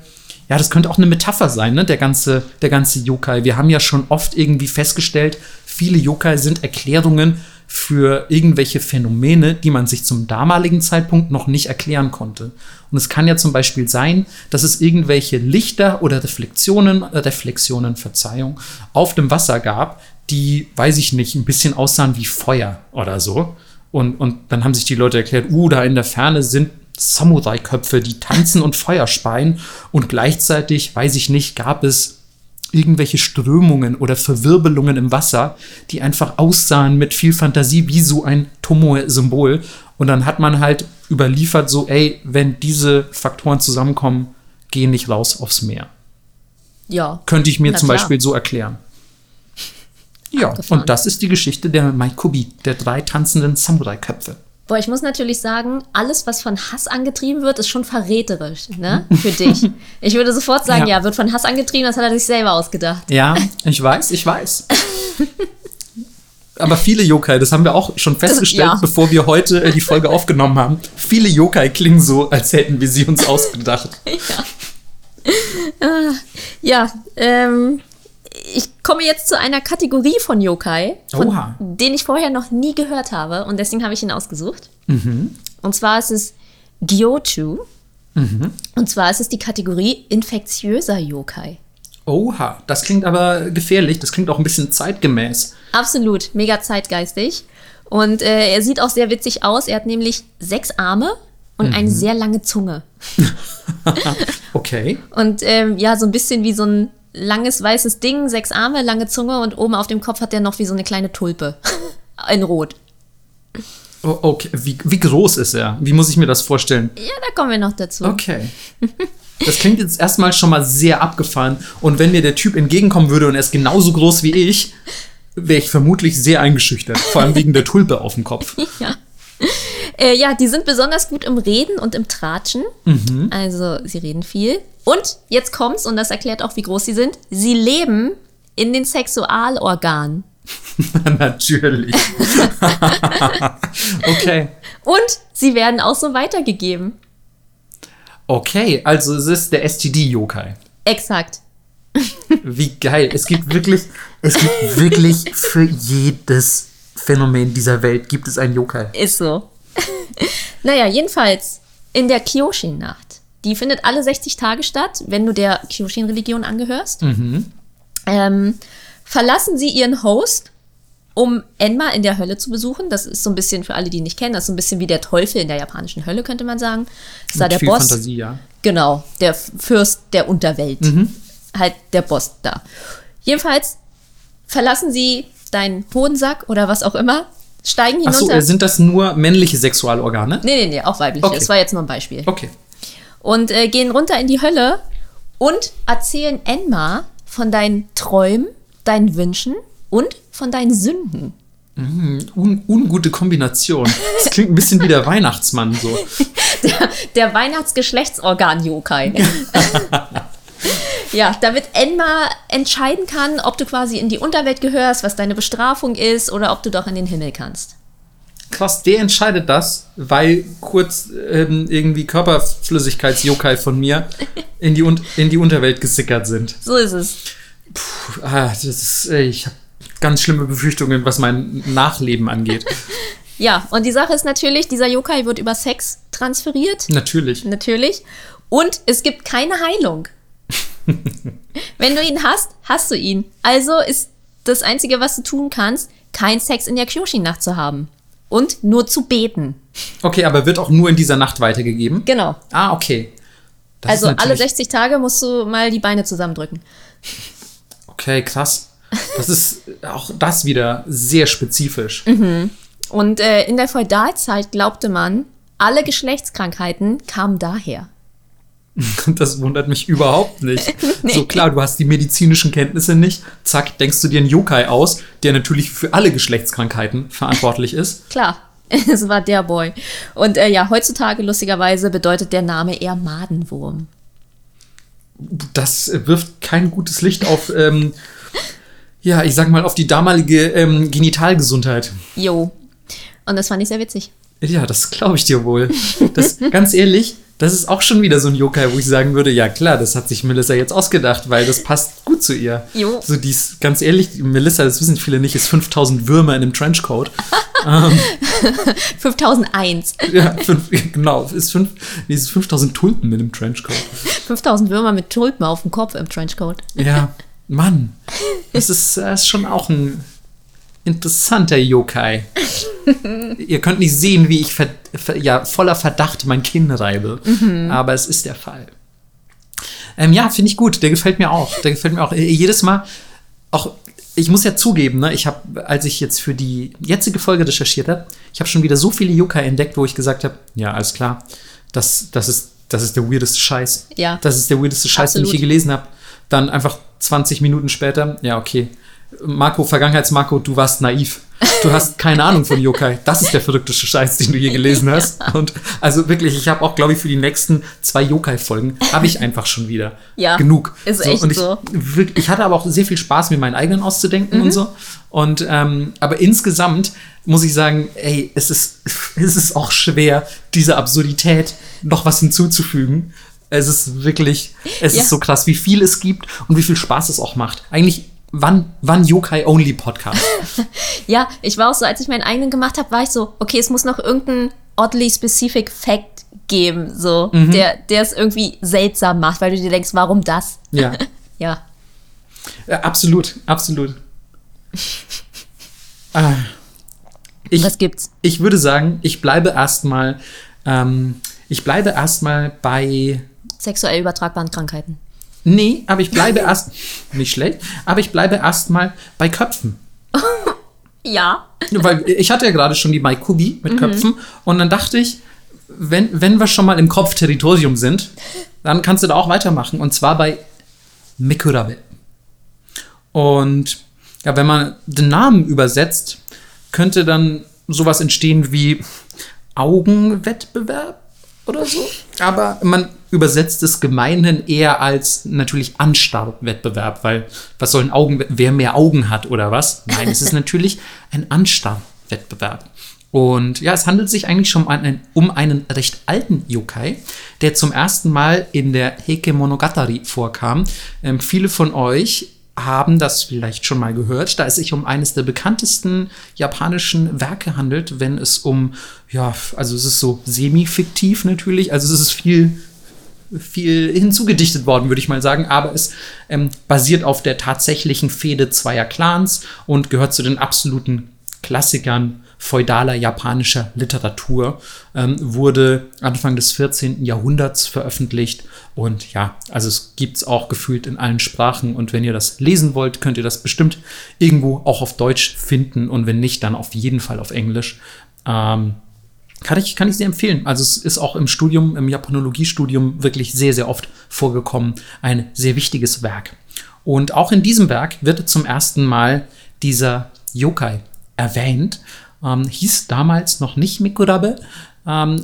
ja, das könnte auch eine Metapher sein, ne? Der ganze, der ganze Yokai. Wir haben ja schon oft irgendwie festgestellt, viele Yokai sind Erklärungen für irgendwelche Phänomene, die man sich zum damaligen Zeitpunkt noch nicht erklären konnte. Und es kann ja zum Beispiel sein, dass es irgendwelche Lichter oder Reflexionen, äh, Reflexionen, Verzeihung, auf dem Wasser gab, die, weiß ich nicht, ein bisschen aussahen wie Feuer oder so. Und, und dann haben sich die Leute erklärt, uh, da in der Ferne sind Samurai-Köpfe, die tanzen und Feuer speien. Und gleichzeitig, weiß ich nicht, gab es irgendwelche Strömungen oder Verwirbelungen im Wasser, die einfach aussahen mit viel Fantasie wie so ein Tomoe-Symbol. Und dann hat man halt überliefert, so, ey, wenn diese Faktoren zusammenkommen, geh nicht raus aufs Meer. Ja. Könnte ich mir Na zum klar. Beispiel so erklären. Ja, Abgefahren. und das ist die Geschichte der Maikobi, der drei tanzenden Samurai-Köpfe. Boah, ich muss natürlich sagen, alles, was von Hass angetrieben wird, ist schon verräterisch, ne? Für dich. Ich würde sofort sagen, Ja. ja. wird von Hass angetrieben, das hat er sich selber ausgedacht. Ja, ich weiß, ich weiß. Aber viele Yokai, das haben wir auch schon festgestellt, ja. bevor wir heute äh, die Folge aufgenommen haben. Viele Yokai klingen so, als hätten wir sie uns ausgedacht. Ja, ähm, ich komme jetzt zu einer Kategorie von Yokai, von Oha. denen ich vorher noch nie gehört habe und deswegen habe ich ihn ausgesucht. Mhm. Und zwar ist es Gyochu. Und zwar ist es die Kategorie infektiöser Yokai. Oha, das klingt aber gefährlich, das klingt auch ein bisschen zeitgemäß. Absolut, mega zeitgeistig. Und äh, er sieht auch sehr witzig aus. Er hat nämlich sechs Arme und Mhm. eine sehr lange Zunge. Okay. Und ähm, ja, so ein bisschen wie so ein langes weißes Ding, sechs Arme, lange Zunge und oben auf dem Kopf hat er noch wie so eine kleine Tulpe. In Rot. O- okay. Wie, wie groß ist er? Wie muss ich mir das vorstellen? Ja, da kommen wir noch dazu. Okay. Das klingt jetzt erstmal schon mal sehr abgefahren. Und wenn mir der Typ entgegenkommen würde und er ist genauso groß wie ich, wäre ich vermutlich sehr eingeschüchtert. Vor allem wegen der Tulpe auf dem Kopf. Ja. Äh, ja, die sind besonders gut im Reden und im Tratschen. Mhm. Also sie reden viel. Und jetzt kommt's, und das erklärt auch, wie groß sie sind. Sie leben in den Sexualorganen. Natürlich. okay. Und sie werden auch so weitergegeben. Okay, also es ist der STD-Yokai. Exakt. Wie geil. Es gibt wirklich, es gibt wirklich für jedes Phänomen dieser Welt gibt es einen Yokai. Ist so. naja, jedenfalls in der Kyoshin-Nacht. Die findet alle 60 Tage statt, wenn du der Kyoshin-Religion angehörst. Ähm, verlassen sie ihren Host, um Enma in der Hölle zu besuchen. Das ist so ein bisschen für alle, die ihn nicht kennen, das ist so ein bisschen wie der Teufel in der japanischen Hölle, könnte man sagen. Das ist da Mit der viel Boss. Fantasie, ja. Genau, der Fürst der Unterwelt. Halt der Boss da. Jedenfalls verlassen sie deinen Hodensack oder was auch immer, steigen Achso, hinunter. sind das nur männliche Sexualorgane? nee, nee, nee, auch weibliche. Okay. Das war jetzt nur ein Beispiel. Okay. Und äh, gehen runter in die Hölle und erzählen Enma von deinen Träumen, deinen Wünschen und von deinen Sünden. Un ungute Kombination. Das klingt ein bisschen wie der Weihnachtsmann so. Der, der Weihnachtsgeschlechtsorgan-Yokai. ja, damit Enma entscheiden kann, ob du quasi in die Unterwelt gehörst, was deine Bestrafung ist oder ob du doch in den Himmel kannst. Krass, der entscheidet das, weil kurz ähm, irgendwie Körperflüssigkeits-Yokai von mir in die, in die Unterwelt gesickert sind. So ist es. Puh, ah, das ist, ich habe ganz schlimme Befürchtungen, was mein Nachleben angeht. Ja, und die Sache ist natürlich, dieser Yokai wird über Sex transferiert. Natürlich. Natürlich. Und es gibt keine Heilung. Wenn du ihn hast, hast du ihn. Also ist das Einzige, was du tun kannst, kein Sex in der Kyoshin-Nacht zu haben. Und nur zu beten. Okay, aber wird auch nur in dieser Nacht weitergegeben? Genau. Ah, okay. Das also alle natürlich- 60 Tage musst du mal die Beine zusammendrücken. Okay, krass. Das ist auch das wieder sehr spezifisch. Und äh, in der Feudalzeit glaubte man, alle Geschlechtskrankheiten kamen daher. Das wundert mich überhaupt nicht. So klar, du hast die medizinischen Kenntnisse nicht. Zack, denkst du dir einen Yokai aus, der natürlich für alle Geschlechtskrankheiten verantwortlich ist. Klar, es war der Boy. Und äh, ja, heutzutage lustigerweise bedeutet der Name eher Madenwurm. Das wirft kein gutes Licht auf, ähm, ja, ich sag mal, auf die damalige ähm, Genitalgesundheit. Jo. Und das fand ich sehr witzig. Ja, das glaube ich dir wohl. Das, ganz ehrlich, das ist auch schon wieder so ein Yokai, wo ich sagen würde, ja klar, das hat sich Melissa jetzt ausgedacht, weil das passt gut zu ihr. Jo. So dies, ganz ehrlich, Melissa, das wissen viele nicht, ist 5000 Würmer in einem Trenchcoat. 5001. Ja, fünf, genau, ist fünf, nee, ist 5000 Tulpen in einem Trenchcoat. 5000 Würmer mit Tulpen auf dem Kopf im Trenchcoat. Ja, Mann, das ist, das ist schon auch ein interessanter Yokai. Ihr könnt nicht sehen, wie ich ver, ver, ja, voller Verdacht mein Kinn reibe, aber es ist der Fall. Ähm, ja, finde ich gut. Der gefällt mir auch. Der gefällt mir auch. Äh, Jedes Mal, auch, ich muss ja zugeben, ne, ich habe, als ich jetzt für die jetzige Folge recherchiert habe, ich habe schon wieder so viele Yokai entdeckt, wo ich gesagt habe, ja, alles klar, das, das, ist, das ist der weirdeste Scheiß. Ja. Das ist der weirdeste Scheiß, den ich je Absolut. gelesen habe. Dann einfach 20 Minuten später, ja, okay. Marco, Vergangenheits-Marco, du warst naiv. Du hast keine Ahnung von Yokai. Das ist der verrückteste Scheiß, den du je gelesen hast. Und also wirklich, ich habe auch, glaube ich, für die nächsten zwei Yokai-Folgen habe ich einfach schon wieder Ja, genug. ist echt und ich, so. Ich hatte aber auch sehr viel Spaß, mir meinen eigenen auszudenken Mhm. und so. Und ähm, aber insgesamt muss ich sagen, ey, es ist, es ist auch schwer, dieser Absurdität noch was hinzuzufügen. Es ist wirklich, es Ja. ist so krass, wie viel es gibt und wie viel Spaß es auch macht. Eigentlich, wann, wann Yokai-Only-Podcast? Ja, ich war auch so, als ich meinen eigenen gemacht habe, war ich so, okay, es muss noch irgendein oddly specific Fact geben, so, der, der es irgendwie seltsam macht, weil du dir denkst, warum das? ja. Ja. ja, absolut, absolut. Ah. Ich, Was gibt's? ich würde sagen, ich bleibe erstmal, ähm, ich bleibe erstmal bei Sexuell übertragbaren Krankheiten. Nee, aber ich bleibe erst. Nicht schlecht, aber ich bleibe erstmal bei Köpfen. Ja. Weil ich hatte ja gerade schon die Maikubi mit Köpfen und dann dachte ich, wenn, wenn wir schon mal im Kopfterritorium sind, dann kannst du da auch weitermachen und zwar bei Mikurabe. Und ja, wenn man den Namen übersetzt, könnte dann sowas entstehen wie Augenwettbewerb oder so. Aber man übersetzt es gemeinhin eher als natürlich Anstarrwettbewerb, weil was soll ein Augen, wer mehr Augen hat oder was? Nein, es ist natürlich ein Anstarrwettbewerb. Und ja, es handelt sich eigentlich schon um einen, um einen recht alten Yokai, der zum ersten Mal in der Heike Monogatari vorkam. Ähm, viele von euch haben das vielleicht schon mal gehört, da es sich um eines der bekanntesten japanischen Werke handelt, wenn es um, ja, also es ist so semi-fiktiv natürlich, also es ist viel, viel hinzugedichtet worden, würde ich mal sagen, aber es ähm, basiert auf der tatsächlichen Fehde zweier Clans und gehört zu den absoluten Klassikern feudaler japanischer Literatur, ähm, wurde Anfang des 14. Jahrhunderts veröffentlicht und ja, also es gibt es auch gefühlt in allen Sprachen und wenn ihr das lesen wollt, könnt ihr das bestimmt irgendwo auch auf Deutsch finden und wenn nicht, dann auf jeden Fall auf Englisch. Ähm, kann ich, kann ich sehr empfehlen. Also es ist auch im Studium, im Japanologiestudium wirklich sehr, sehr oft vorgekommen. Ein sehr wichtiges Werk. Und auch in diesem Werk wird zum ersten Mal dieser Yokai erwähnt. Ähm, hieß damals noch nicht Mikurabe. Ähm,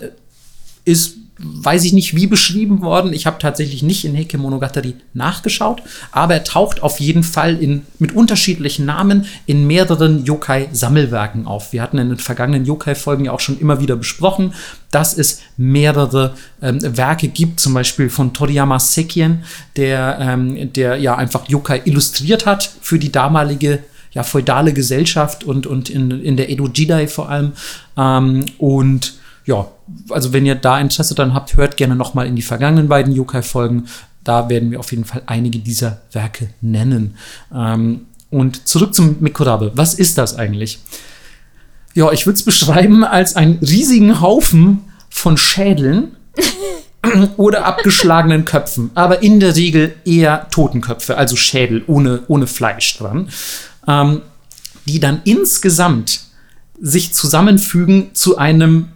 ist, weiß ich nicht, wie beschrieben worden. Ich habe tatsächlich nicht in Heike Monogatari nachgeschaut, aber er taucht auf jeden Fall in, mit unterschiedlichen Namen in mehreren Yokai-Sammelwerken auf. Wir hatten in den vergangenen Yokai-Folgen ja auch schon immer wieder besprochen, dass es mehrere ähm, Werke gibt, zum Beispiel von Toriyama Sekien, der, ähm, der ja einfach Yokai illustriert hat für die damalige ja, feudale Gesellschaft und, und in, in der Edo Jidai vor allem. Ähm, und ja, also wenn ihr da Interesse dran habt, hört gerne noch mal in die vergangenen beiden Yokai-Folgen. Da werden wir auf jeden Fall einige dieser Werke nennen. Ähm, und zurück zum Mikurabe. Was ist das eigentlich? ja, ich würde es beschreiben als einen riesigen Haufen von Schädeln oder abgeschlagenen Köpfen, aber in der Regel eher Totenköpfe, also Schädel ohne, ohne Fleisch dran, ähm, die dann insgesamt sich zusammenfügen zu einem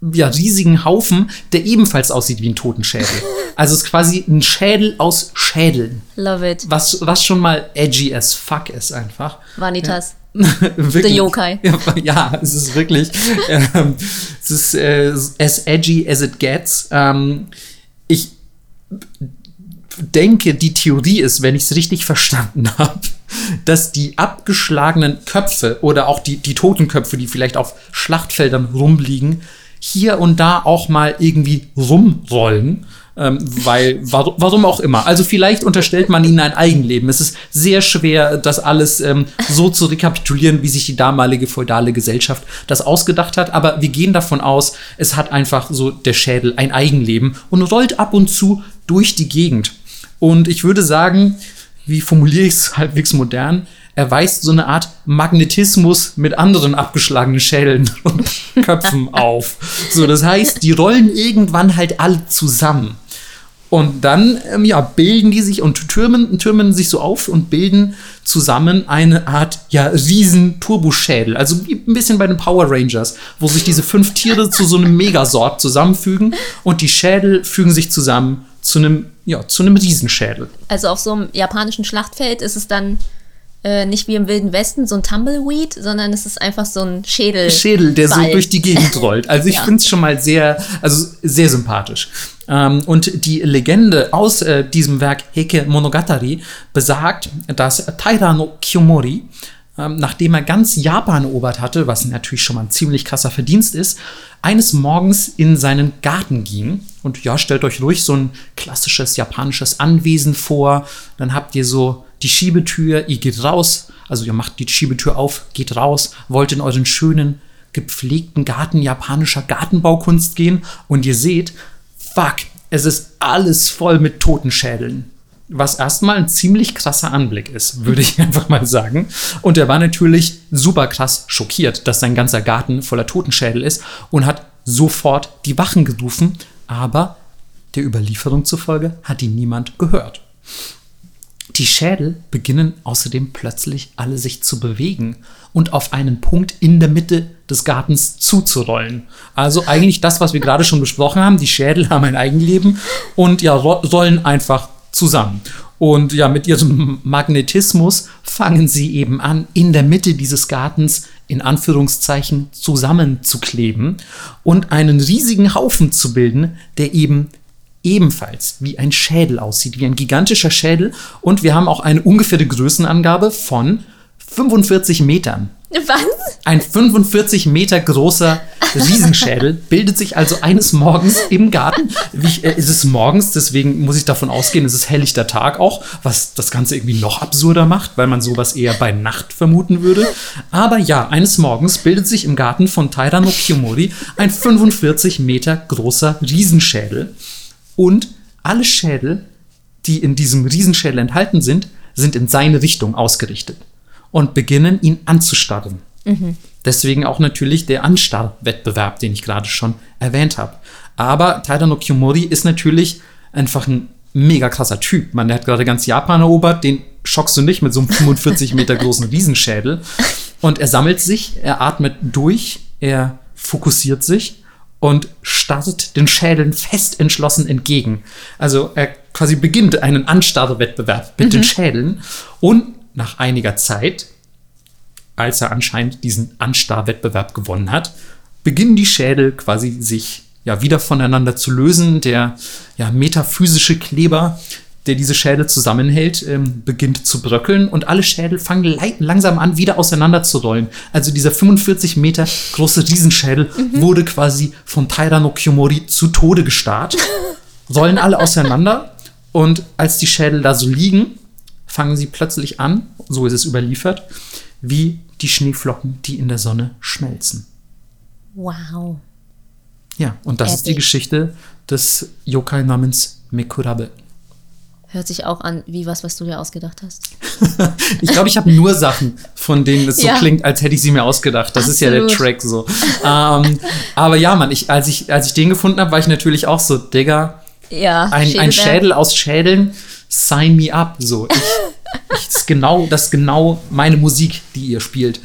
ja, riesigen Haufen, der ebenfalls aussieht wie ein Totenschädel. Also es ist quasi ein Schädel aus Schädeln. Love it. Was, was schon mal edgy as fuck ist einfach. Vanitas. wirklich. The Yokai. Ja, ja, es ist wirklich, ähm, es ist äh, as edgy as it gets. Ähm, ich denke, die Theorie ist, wenn ich es richtig verstanden habe, dass die abgeschlagenen Köpfe oder auch die, die Totenköpfe, die vielleicht auf Schlachtfeldern rumliegen, hier und da auch mal irgendwie rumrollen. Ähm, weil, warum, auch immer. Also vielleicht unterstellt man ihnen ein Eigenleben. Es ist sehr schwer, das alles ähm, so zu rekapitulieren, wie sich die damalige feudale Gesellschaft das ausgedacht hat. Aber wir gehen davon aus, es hat einfach so der Schädel ein Eigenleben und rollt ab und zu durch die Gegend. Und ich würde sagen, wie formuliere ich es halbwegs modern? Er weist so eine Art Magnetismus mit anderen abgeschlagenen Schädeln und Köpfen auf. So, das heißt, die rollen irgendwann halt alle zusammen. Und dann ähm, ja, bilden die sich und türmen, türmen sich so auf und bilden zusammen eine Art ja, riesen Turboschädel. Also ein bisschen bei den Power Rangers, wo sich diese fünf Tiere zu so einem Megasort zusammenfügen und die Schädel fügen sich zusammen zu einem, ja, zu einem Riesenschädel. Also auf so einem japanischen Schlachtfeld ist es dann äh, nicht wie im Wilden Westen so ein Tumbleweed, sondern es ist einfach so ein Schädel. Schädel, der so durch die Gegend rollt. Also ich Ja. finde es schon mal sehr, also sehr sympathisch. Ähm, und die Legende aus äh, diesem Werk Heike Monogatari besagt, dass Taira no Kiyomori, ähm, nachdem er ganz Japan erobert hatte, was natürlich schon mal ein ziemlich krasser Verdienst ist, eines Morgens in seinen Garten ging. Und ja, stellt euch ruhig so ein klassisches japanisches Anwesen vor. Dann habt ihr so die Schiebetür, ihr geht raus, also ihr macht die Schiebetür auf, geht raus, wollt in euren schönen, gepflegten Garten japanischer Gartenbaukunst gehen und ihr seht, fuck, es ist alles voll mit Totenschädeln. Was erstmal ein ziemlich krasser Anblick ist, würde ich einfach mal sagen. Und er war natürlich super krass schockiert, dass sein ganzer Garten voller Totenschädel ist und hat sofort die Wachen gerufen, aber der Überlieferung zufolge hat ihn niemand gehört. Die Schädel beginnen außerdem plötzlich alle sich zu bewegen und auf einen Punkt in der Mitte des Gartens zuzurollen. Also eigentlich das, was wir gerade schon besprochen haben. Die Schädel haben ein Eigenleben und ja, ro- rollen einfach zusammen. Und ja, mit ihrem Magnetismus fangen sie eben an, in der Mitte dieses Gartens in Anführungszeichen zusammenzukleben und einen riesigen Haufen zu bilden, der eben ebenfalls wie ein Schädel aussieht, wie ein gigantischer Schädel. Und wir haben auch eine ungefähre Größenangabe von 45 Metern. Was? Ein 45 Meter großer Riesenschädel bildet sich also eines Morgens im Garten. Wie ich, äh, es ist morgens, deswegen muss ich davon ausgehen, es ist helllichter Tag auch, was das Ganze irgendwie noch absurder macht, weil man sowas eher bei Nacht vermuten würde. Aber ja, eines Morgens bildet sich im Garten von Taira no Kiyomori ein 45 Meter großer Riesenschädel. Und alle Schädel, die in diesem Riesenschädel enthalten sind, sind in seine Richtung ausgerichtet und beginnen ihn anzustarren. Deswegen auch natürlich der Anstarrwettbewerb, den ich gerade schon erwähnt habe. Aber Taira no Kiyomori ist natürlich einfach ein mega krasser Typ. Man, der hat gerade ganz Japan erobert, den schockst du nicht mit so einem 45 Meter großen Riesenschädel. Und er sammelt sich, er atmet durch, er fokussiert sich und startet den Schädeln fest entschlossen entgegen. Also er quasi beginnt einen Anstarrwettbewerb mit den Schädeln und nach einiger Zeit, als er anscheinend diesen Anstarrwettbewerb gewonnen hat, beginnen die Schädel quasi sich ja wieder voneinander zu lösen. Der ja, metaphysische Kleber, der diese Schädel zusammenhält, ähm, beginnt zu bröckeln und alle Schädel fangen langsam an, wieder auseinanderzurollen. Also dieser 45 Meter große Riesenschädel wurde quasi von Taira no Kiyomori zu Tode gestarrt, rollen alle auseinander und als die Schädel da so liegen, fangen sie plötzlich an, so ist es überliefert, wie die Schneeflocken, die in der Sonne schmelzen. Wow. Ja, und das ist die Epic. Geschichte des Yokai namens Mikurabe. Hört sich auch an wie was, was du dir ausgedacht hast. Ich glaube, ich habe nur Sachen, von denen es so Ja. klingt, als hätte ich sie mir ausgedacht. Das ist ja der Absolut. Track so. ähm, aber ja, Mann, ich, als, ich, als ich den gefunden habe, war ich natürlich auch so, Digga, Ja, ein, ein Schädelberg. Schädel aus Schädeln, sign me up. So, ich, ich, das, ist genau, das ist genau meine Musik, die ihr spielt.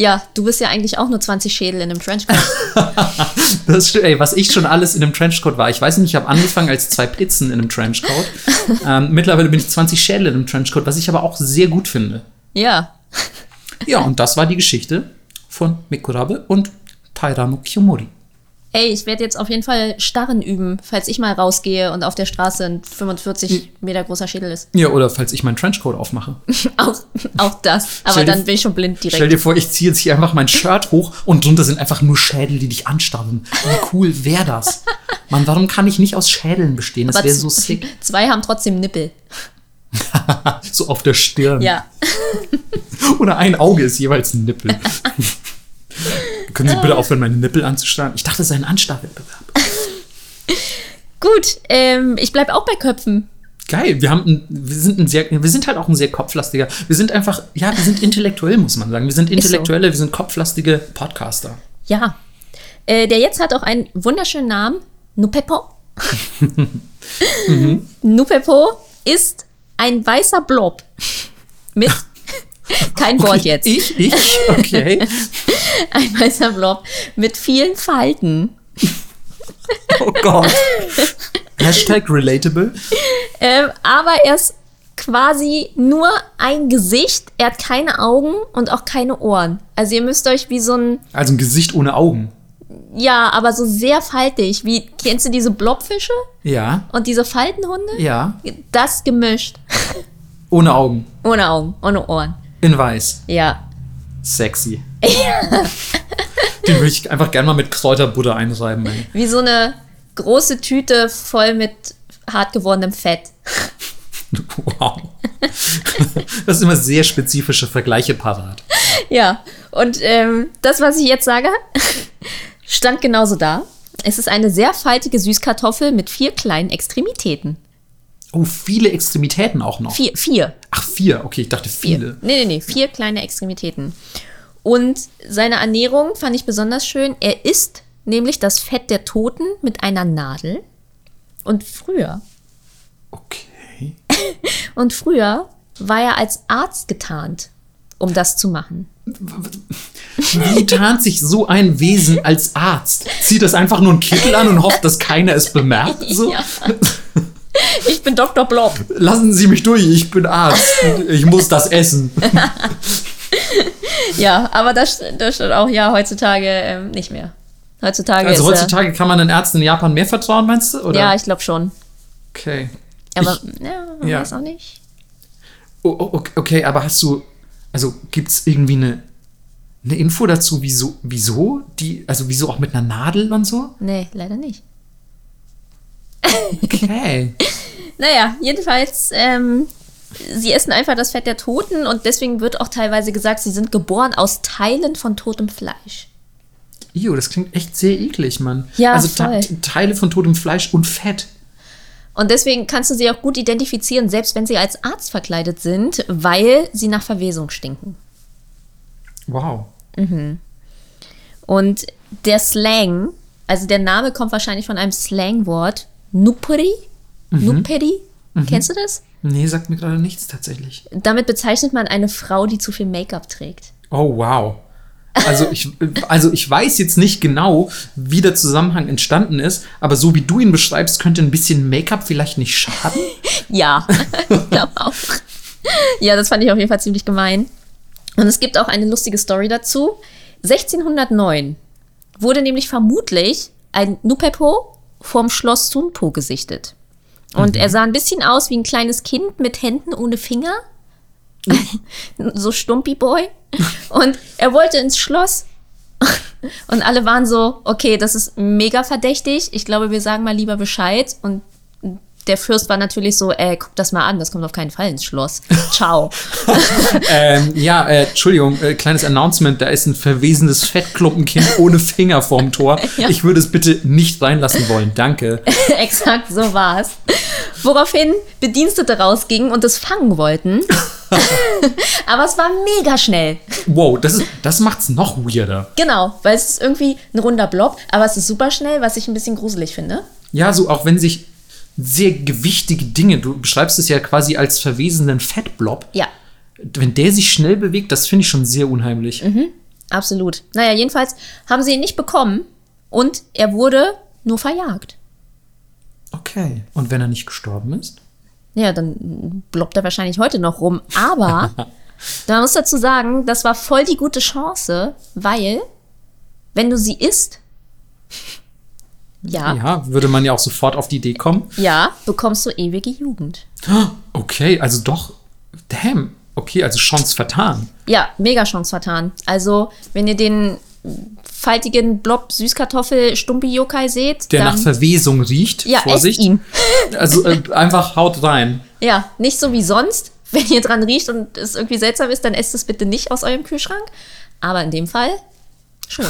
Ja, du bist ja eigentlich auch nur 20 Schädel in einem Trenchcoat. Das, st- ey, was ich schon alles in einem Trenchcoat war. Ich weiß nicht, ich habe angefangen als zwei Pizzen in einem Trenchcoat. ähm, mittlerweile bin ich 20 Schädel in einem Trenchcoat, was ich aber auch sehr gut finde. ja. Ja, und das war die Geschichte von Mikurabe und Tairano Kiyomori. Ey, ich werde jetzt auf jeden Fall Starren üben, falls ich mal rausgehe und auf der Straße ein 45 Meter großer Schädel ist. Ja, oder falls ich meinen Trenchcoat aufmache. Auch, auch das. Aber Stell dir- dann bin ich schon blind Stell direkt. dir vor, ich ziehe jetzt hier einfach mein Shirt hoch und drunter sind einfach nur Schädel, die dich anstarren. Wie cool wäre das? Mann, warum kann ich nicht aus Schädeln bestehen? Das wäre so sick. Zwei haben trotzdem Nippel. so auf der Stirn. Ja. Oder ein Auge ist jeweils ein Nippel. Können Sie bitte aufhören, meine Nippel anzustarren? Ich dachte, das sei ein Anstarrwettbewerb. Gut, ähm, ich bleib auch bei Köpfen. Geil, wir haben ein, wir sind ein sehr, wir sind halt auch ein sehr kopflastiger. Wir sind einfach, ja, wir sind intellektuell, muss man sagen. Wir sind so. intellektuelle, wir sind kopflastige Podcaster. Ja. Äh, der jetzt hat auch einen wunderschönen Namen. Nupepo. Nupepo ist ein weißer Blob. Mit. Kein Wort jetzt. Ich, ich, okay. Ein weißer Blob mit vielen Falten. Oh Gott. Hashtag relatable. Ähm, aber er ist quasi nur ein Gesicht. Er hat keine Augen und auch keine Ohren. Also ihr müsst euch wie so ein, Also ein Gesicht ohne Augen. ja, aber so sehr faltig. Wie, kennst du diese Blobfische Ja, und diese Faltenhunde? ja. Das gemischt. Ohne Augen. Ohne Augen, ohne Ohren. In weiß. Ja. Sexy. Den würde ich einfach gerne mal mit Kräuterbutter einreiben, ey. Wie so eine große Tüte voll mit hart gewordenem Fett. Wow. Das ist immer sehr spezifische Vergleiche parat. Ja, und ähm, das, was ich jetzt sage, stand genauso da. Es ist eine sehr faltige Süßkartoffel mit vier kleinen Extremitäten. Oh, viele Extremitäten auch noch. Vier, vier. Ach, vier. Okay, ich dachte Vier. viele. Nee, nee, nee, vier kleine Extremitäten. Und seine Ernährung fand ich besonders schön. Er isst nämlich das Fett der Toten mit einer Nadel. Und früher, Okay. und früher war er als Arzt getarnt, um das zu machen. Wie tarnt sich so ein Wesen als Arzt? Zieht das einfach nur einen Kittel an und hofft, dass keiner es bemerkt? So? Ja. Ich bin Dr. Blob. Lassen Sie mich durch, ich bin Arzt. Ich muss das essen. Ja, aber das, das steht auch ja heutzutage ähm, nicht mehr. Heutzutage Also ist heutzutage kann man den Ärzten in Japan mehr vertrauen, meinst du? er, Oder? Ja, ich glaube schon. Okay. Aber Ich- ja, man ja. weiß auch nicht. Oh, oh, okay, okay, aber hast du, also gibt es irgendwie eine, eine Info dazu, wieso, wieso die, also wieso auch mit einer Nadel und so? Nee, leider nicht. Okay. Naja, jedenfalls, ähm, sie essen einfach das Fett der Toten und deswegen wird auch teilweise gesagt, sie sind geboren aus Teilen von totem Fleisch. Io, das klingt echt sehr eklig, Mann. Ja, also Te- voll. Teile von totem Fleisch und Fett. Und deswegen kannst du sie auch gut identifizieren, selbst wenn sie als Arzt verkleidet sind, weil sie nach Verwesung stinken. Wow. Und der Slang, also der Name kommt wahrscheinlich von einem Slangwort, Nuperi. Nuperi, kennst du das? Nee, sagt mir gerade nichts tatsächlich. Damit bezeichnet man eine Frau, die zu viel Make-up trägt. Oh, wow. Also ich, also ich weiß jetzt nicht genau, wie der Zusammenhang entstanden ist, aber so wie du ihn beschreibst, könnte ein bisschen Make-up vielleicht nicht schaden. Ja, ich glaube auch. Ja, das fand ich auf jeden Fall ziemlich gemein. Und es gibt auch eine lustige Story dazu. 1609 wurde nämlich vermutlich ein Nupepo vorm Schloss Sunpo gesichtet. Und er sah ein bisschen aus wie ein kleines Kind mit Händen ohne Finger. so Stumpi Boy. Und er wollte ins Schloss. Und alle waren so, okay, das ist mega verdächtig. Ich glaube, wir sagen mal lieber Bescheid. Und der Fürst war natürlich so, ey, guck das mal an, das kommt auf keinen Fall ins Schloss. Ciao. ähm, ja, äh, Entschuldigung, äh, kleines Announcement, da ist ein verwesenes Fettklumpenkind ohne Finger vorm Tor. Ja. Ich würde es bitte nicht reinlassen wollen, danke. Exakt so war's. Woraufhin Bedienstete rausgingen und es fangen wollten. Aber es war mega schnell. Wow, das, ist, das macht's noch weirder. Genau, weil es ist irgendwie ein runder Blob, aber es ist super schnell, was ich ein bisschen gruselig finde. Ja, so auch wenn sich sehr gewichtige Dinge, du beschreibst es ja quasi als verwesenden Fettblob, Ja, wenn der sich schnell bewegt, das finde ich schon sehr unheimlich. absolut. Naja, jedenfalls haben sie ihn nicht bekommen und er wurde nur verjagt. Okay. Und wenn er nicht gestorben ist? Ja, dann bloppt er wahrscheinlich heute noch rum. Aber man muss dazu sagen, das war voll die gute Chance, weil, wenn du sie isst, ja, ja, Ja, würde man ja auch sofort auf die Idee kommen. bekommst du ewige Jugend. Okay, also doch. Damn. Okay, also Chance vertan. Ja, mega Chance vertan. Also, wenn ihr den faltigen Blob Süßkartoffel Stumpi Yokai seht, Der nach Verwesung riecht. ja, Vorsicht. ihn. Also äh, einfach haut rein. Ja, nicht so wie sonst. Wenn ihr dran riecht und es irgendwie seltsam ist, dann esst es bitte nicht aus eurem Kühlschrank. Aber in dem Fall schon.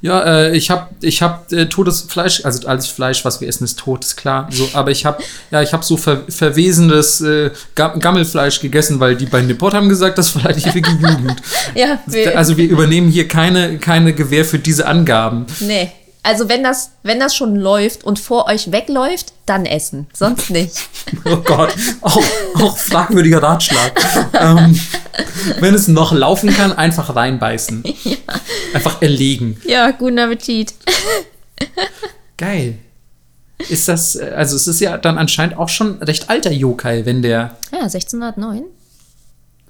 Ja, äh, ich habe ich hab, äh, totes Fleisch, also alles Fleisch, was wir essen, ist tot, ist klar. So, aber ich habe ja, ich habe so ver verwesendes äh, Ga- Gammelfleisch gegessen, weil die bei Nippot haben gesagt, das die ewige Jugend. Ja, wir, Also wir übernehmen hier keine, keine Gewähr für diese Angaben. nee. Also wenn das, wenn das schon läuft und vor euch wegläuft, dann essen. Sonst nicht. Oh Gott, auch, auch fragwürdiger Ratschlag. ähm, wenn es noch laufen kann, einfach reinbeißen. Einfach erlegen. Ja, guten Appetit. Geil. Ist das, äh, also es ist ja dann anscheinend auch schon recht alter Yokai, wenn der, Ja, 1609.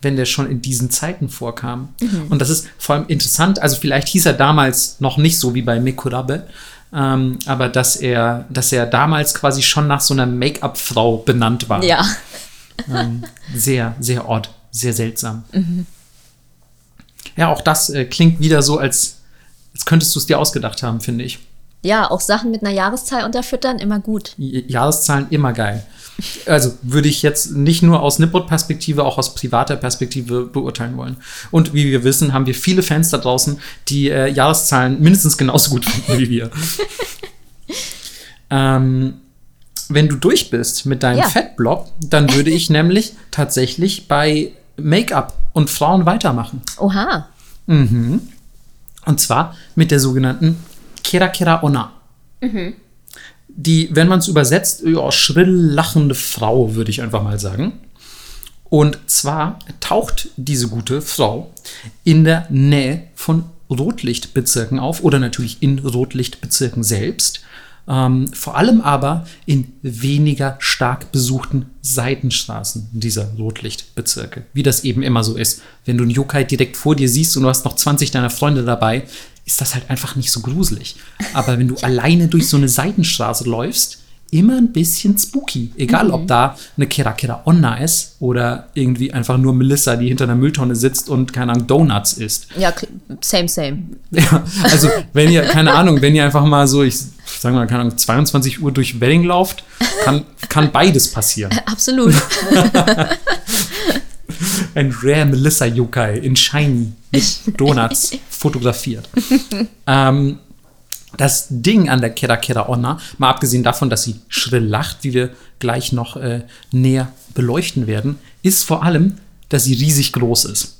wenn der schon in diesen Zeiten vorkam. Und das ist vor allem interessant, also vielleicht hieß er damals noch nicht so wie bei Mikurabe, ähm, aber dass er, dass er damals quasi schon nach so einer Make-up-Frau benannt war. Ja. Ähm, sehr, sehr odd, sehr seltsam. Ja, auch das äh, klingt wieder so, als, als könntest du es dir ausgedacht haben, finde ich. Ja, auch Sachen mit einer Jahreszahl unterfüttern, immer gut. Jahreszahlen immer geil. Also würde ich jetzt nicht nur aus Nippot-Perspektive, auch aus privater Perspektive beurteilen wollen. Und wie wir wissen, haben wir viele Fans da draußen, die äh, Jahreszahlen mindestens genauso gut finden wie wir. ähm, wenn du durch bist mit deinem Ja. Fettblob, dann würde ich nämlich tatsächlich bei Make-up und Frauen weitermachen. Oha. Und zwar mit der sogenannten Kera Kera Onna. Die, wenn man es übersetzt, ja, schrill lachende Frau, würde ich einfach mal sagen. Und zwar taucht diese gute Frau in der Nähe von Rotlichtbezirken auf oder natürlich in Rotlichtbezirken selbst. Ähm, vor allem aber in weniger stark besuchten Seitenstraßen dieser Rotlichtbezirke. Wie das eben immer so ist. Wenn du einen Yokai direkt vor dir siehst und du hast noch 20 deiner Freunde dabei, ist das halt einfach nicht so gruselig. Aber wenn du alleine durch so eine Seitenstraße läufst, immer ein bisschen spooky. Egal, ob da eine Kera Kera Onna ist oder irgendwie einfach nur Melissa, die hinter einer Mülltonne sitzt und, keine Ahnung, Donuts isst. Ja, same, same. Ja, also wenn ihr, keine Ahnung, wenn ihr einfach mal so, ich sag mal, keine Ahnung, 22 Uhr durch Wedding lauft, kann, kann beides passieren. Absolut. Ein Rare Melissa Yokai in Shiny mit Donuts fotografiert. ähm, das Ding an der Kera Kera Onna, mal abgesehen davon, dass sie schrill lacht, wie wir gleich noch äh, näher beleuchten werden, ist vor allem, dass sie riesig groß ist.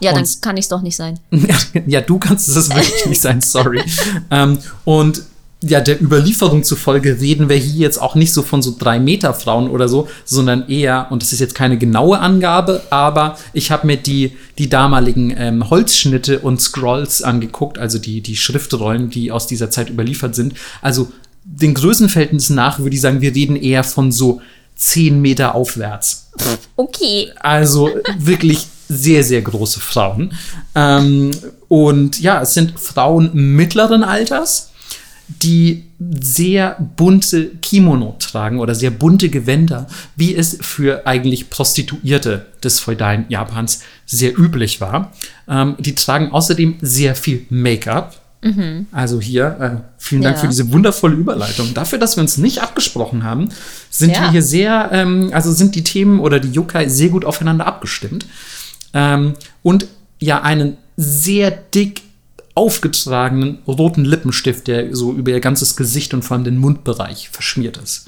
Ja, dann Und- kann ich es doch nicht sein. ja, du kannst es wirklich nicht sein, sorry. ähm, und ja, der Überlieferung zufolge reden wir hier jetzt auch nicht so von so drei Meter Frauen oder so, sondern eher, und das ist jetzt keine genaue Angabe, aber ich habe mir die, die damaligen ähm, Holzschnitte und Scrolls angeguckt, also die, die Schriftrollen, die aus dieser Zeit überliefert sind. Also den Größenverhältnissen nach würde ich sagen, wir reden eher von so zehn Meter aufwärts. Okay. Also wirklich sehr, sehr große Frauen. Ähm, und ja, es sind Frauen mittleren Alters, die sehr bunte Kimono tragen oder sehr bunte Gewänder, wie es für eigentlich Prostituierte des feudalen Japans sehr üblich war. Ähm, die tragen außerdem sehr viel Make-up Also hier, äh, vielen Dank Ja. für diese wundervolle Überleitung. Dafür, dass wir uns nicht abgesprochen haben, sind Ja. wir hier sehr, ähm, also sind die Themen oder die Yokai sehr gut aufeinander abgestimmt. Ähm, und ja, einen sehr dick aufgetragenen roten Lippenstift, der so über ihr ganzes Gesicht und vor allem den Mundbereich verschmiert ist.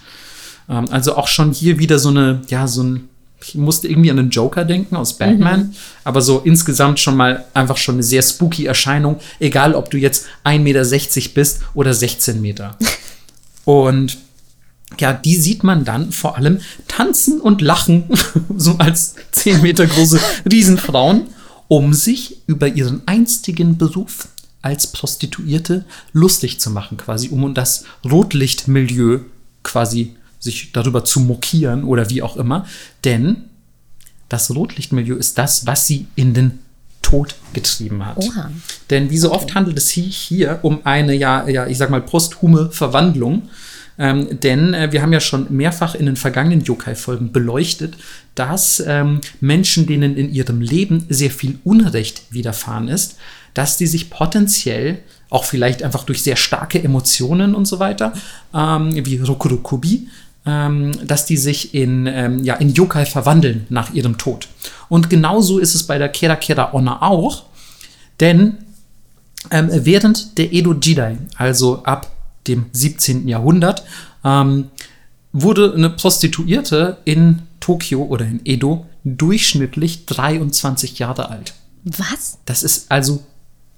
Ähm, also auch schon hier wieder so eine, ja, so ein, ich musste irgendwie an den Joker denken aus Batman, aber so insgesamt schon mal einfach schon eine sehr spooky Erscheinung, egal ob du jetzt 1,60 Meter bist oder 16 Meter. Und ja, die sieht man dann vor allem tanzen und lachen, so als 10 Meter große Riesenfrauen, um sich über ihren einstigen Beruf als Prostituierte lustig zu machen, quasi, um das Rotlichtmilieu quasi sich darüber zu mokieren oder wie auch immer. Denn das Rotlichtmilieu ist das, was sie in den Tod getrieben hat. Oha. Denn wie so oft handelt es sich hier um eine, ja, ja, ich sag mal, posthume Verwandlung. Ähm, denn äh, wir haben ja schon mehrfach in den vergangenen Yokai-Folgen beleuchtet, dass ähm, Menschen, denen in ihrem Leben sehr viel Unrecht widerfahren ist, dass die sich potenziell auch vielleicht einfach durch sehr starke Emotionen und so weiter, ähm, wie Rokurokubi, ähm, dass die sich in, ähm, ja, in Yokai verwandeln nach ihrem Tod. Und genauso ist es bei der Kera Kera Onna auch, denn ähm, während der Edo Jidai, also ab dem 17. Jahrhundert, ähm, wurde eine Prostituierte in Tokio oder in Edo durchschnittlich 23 Jahre alt. Was? Das ist also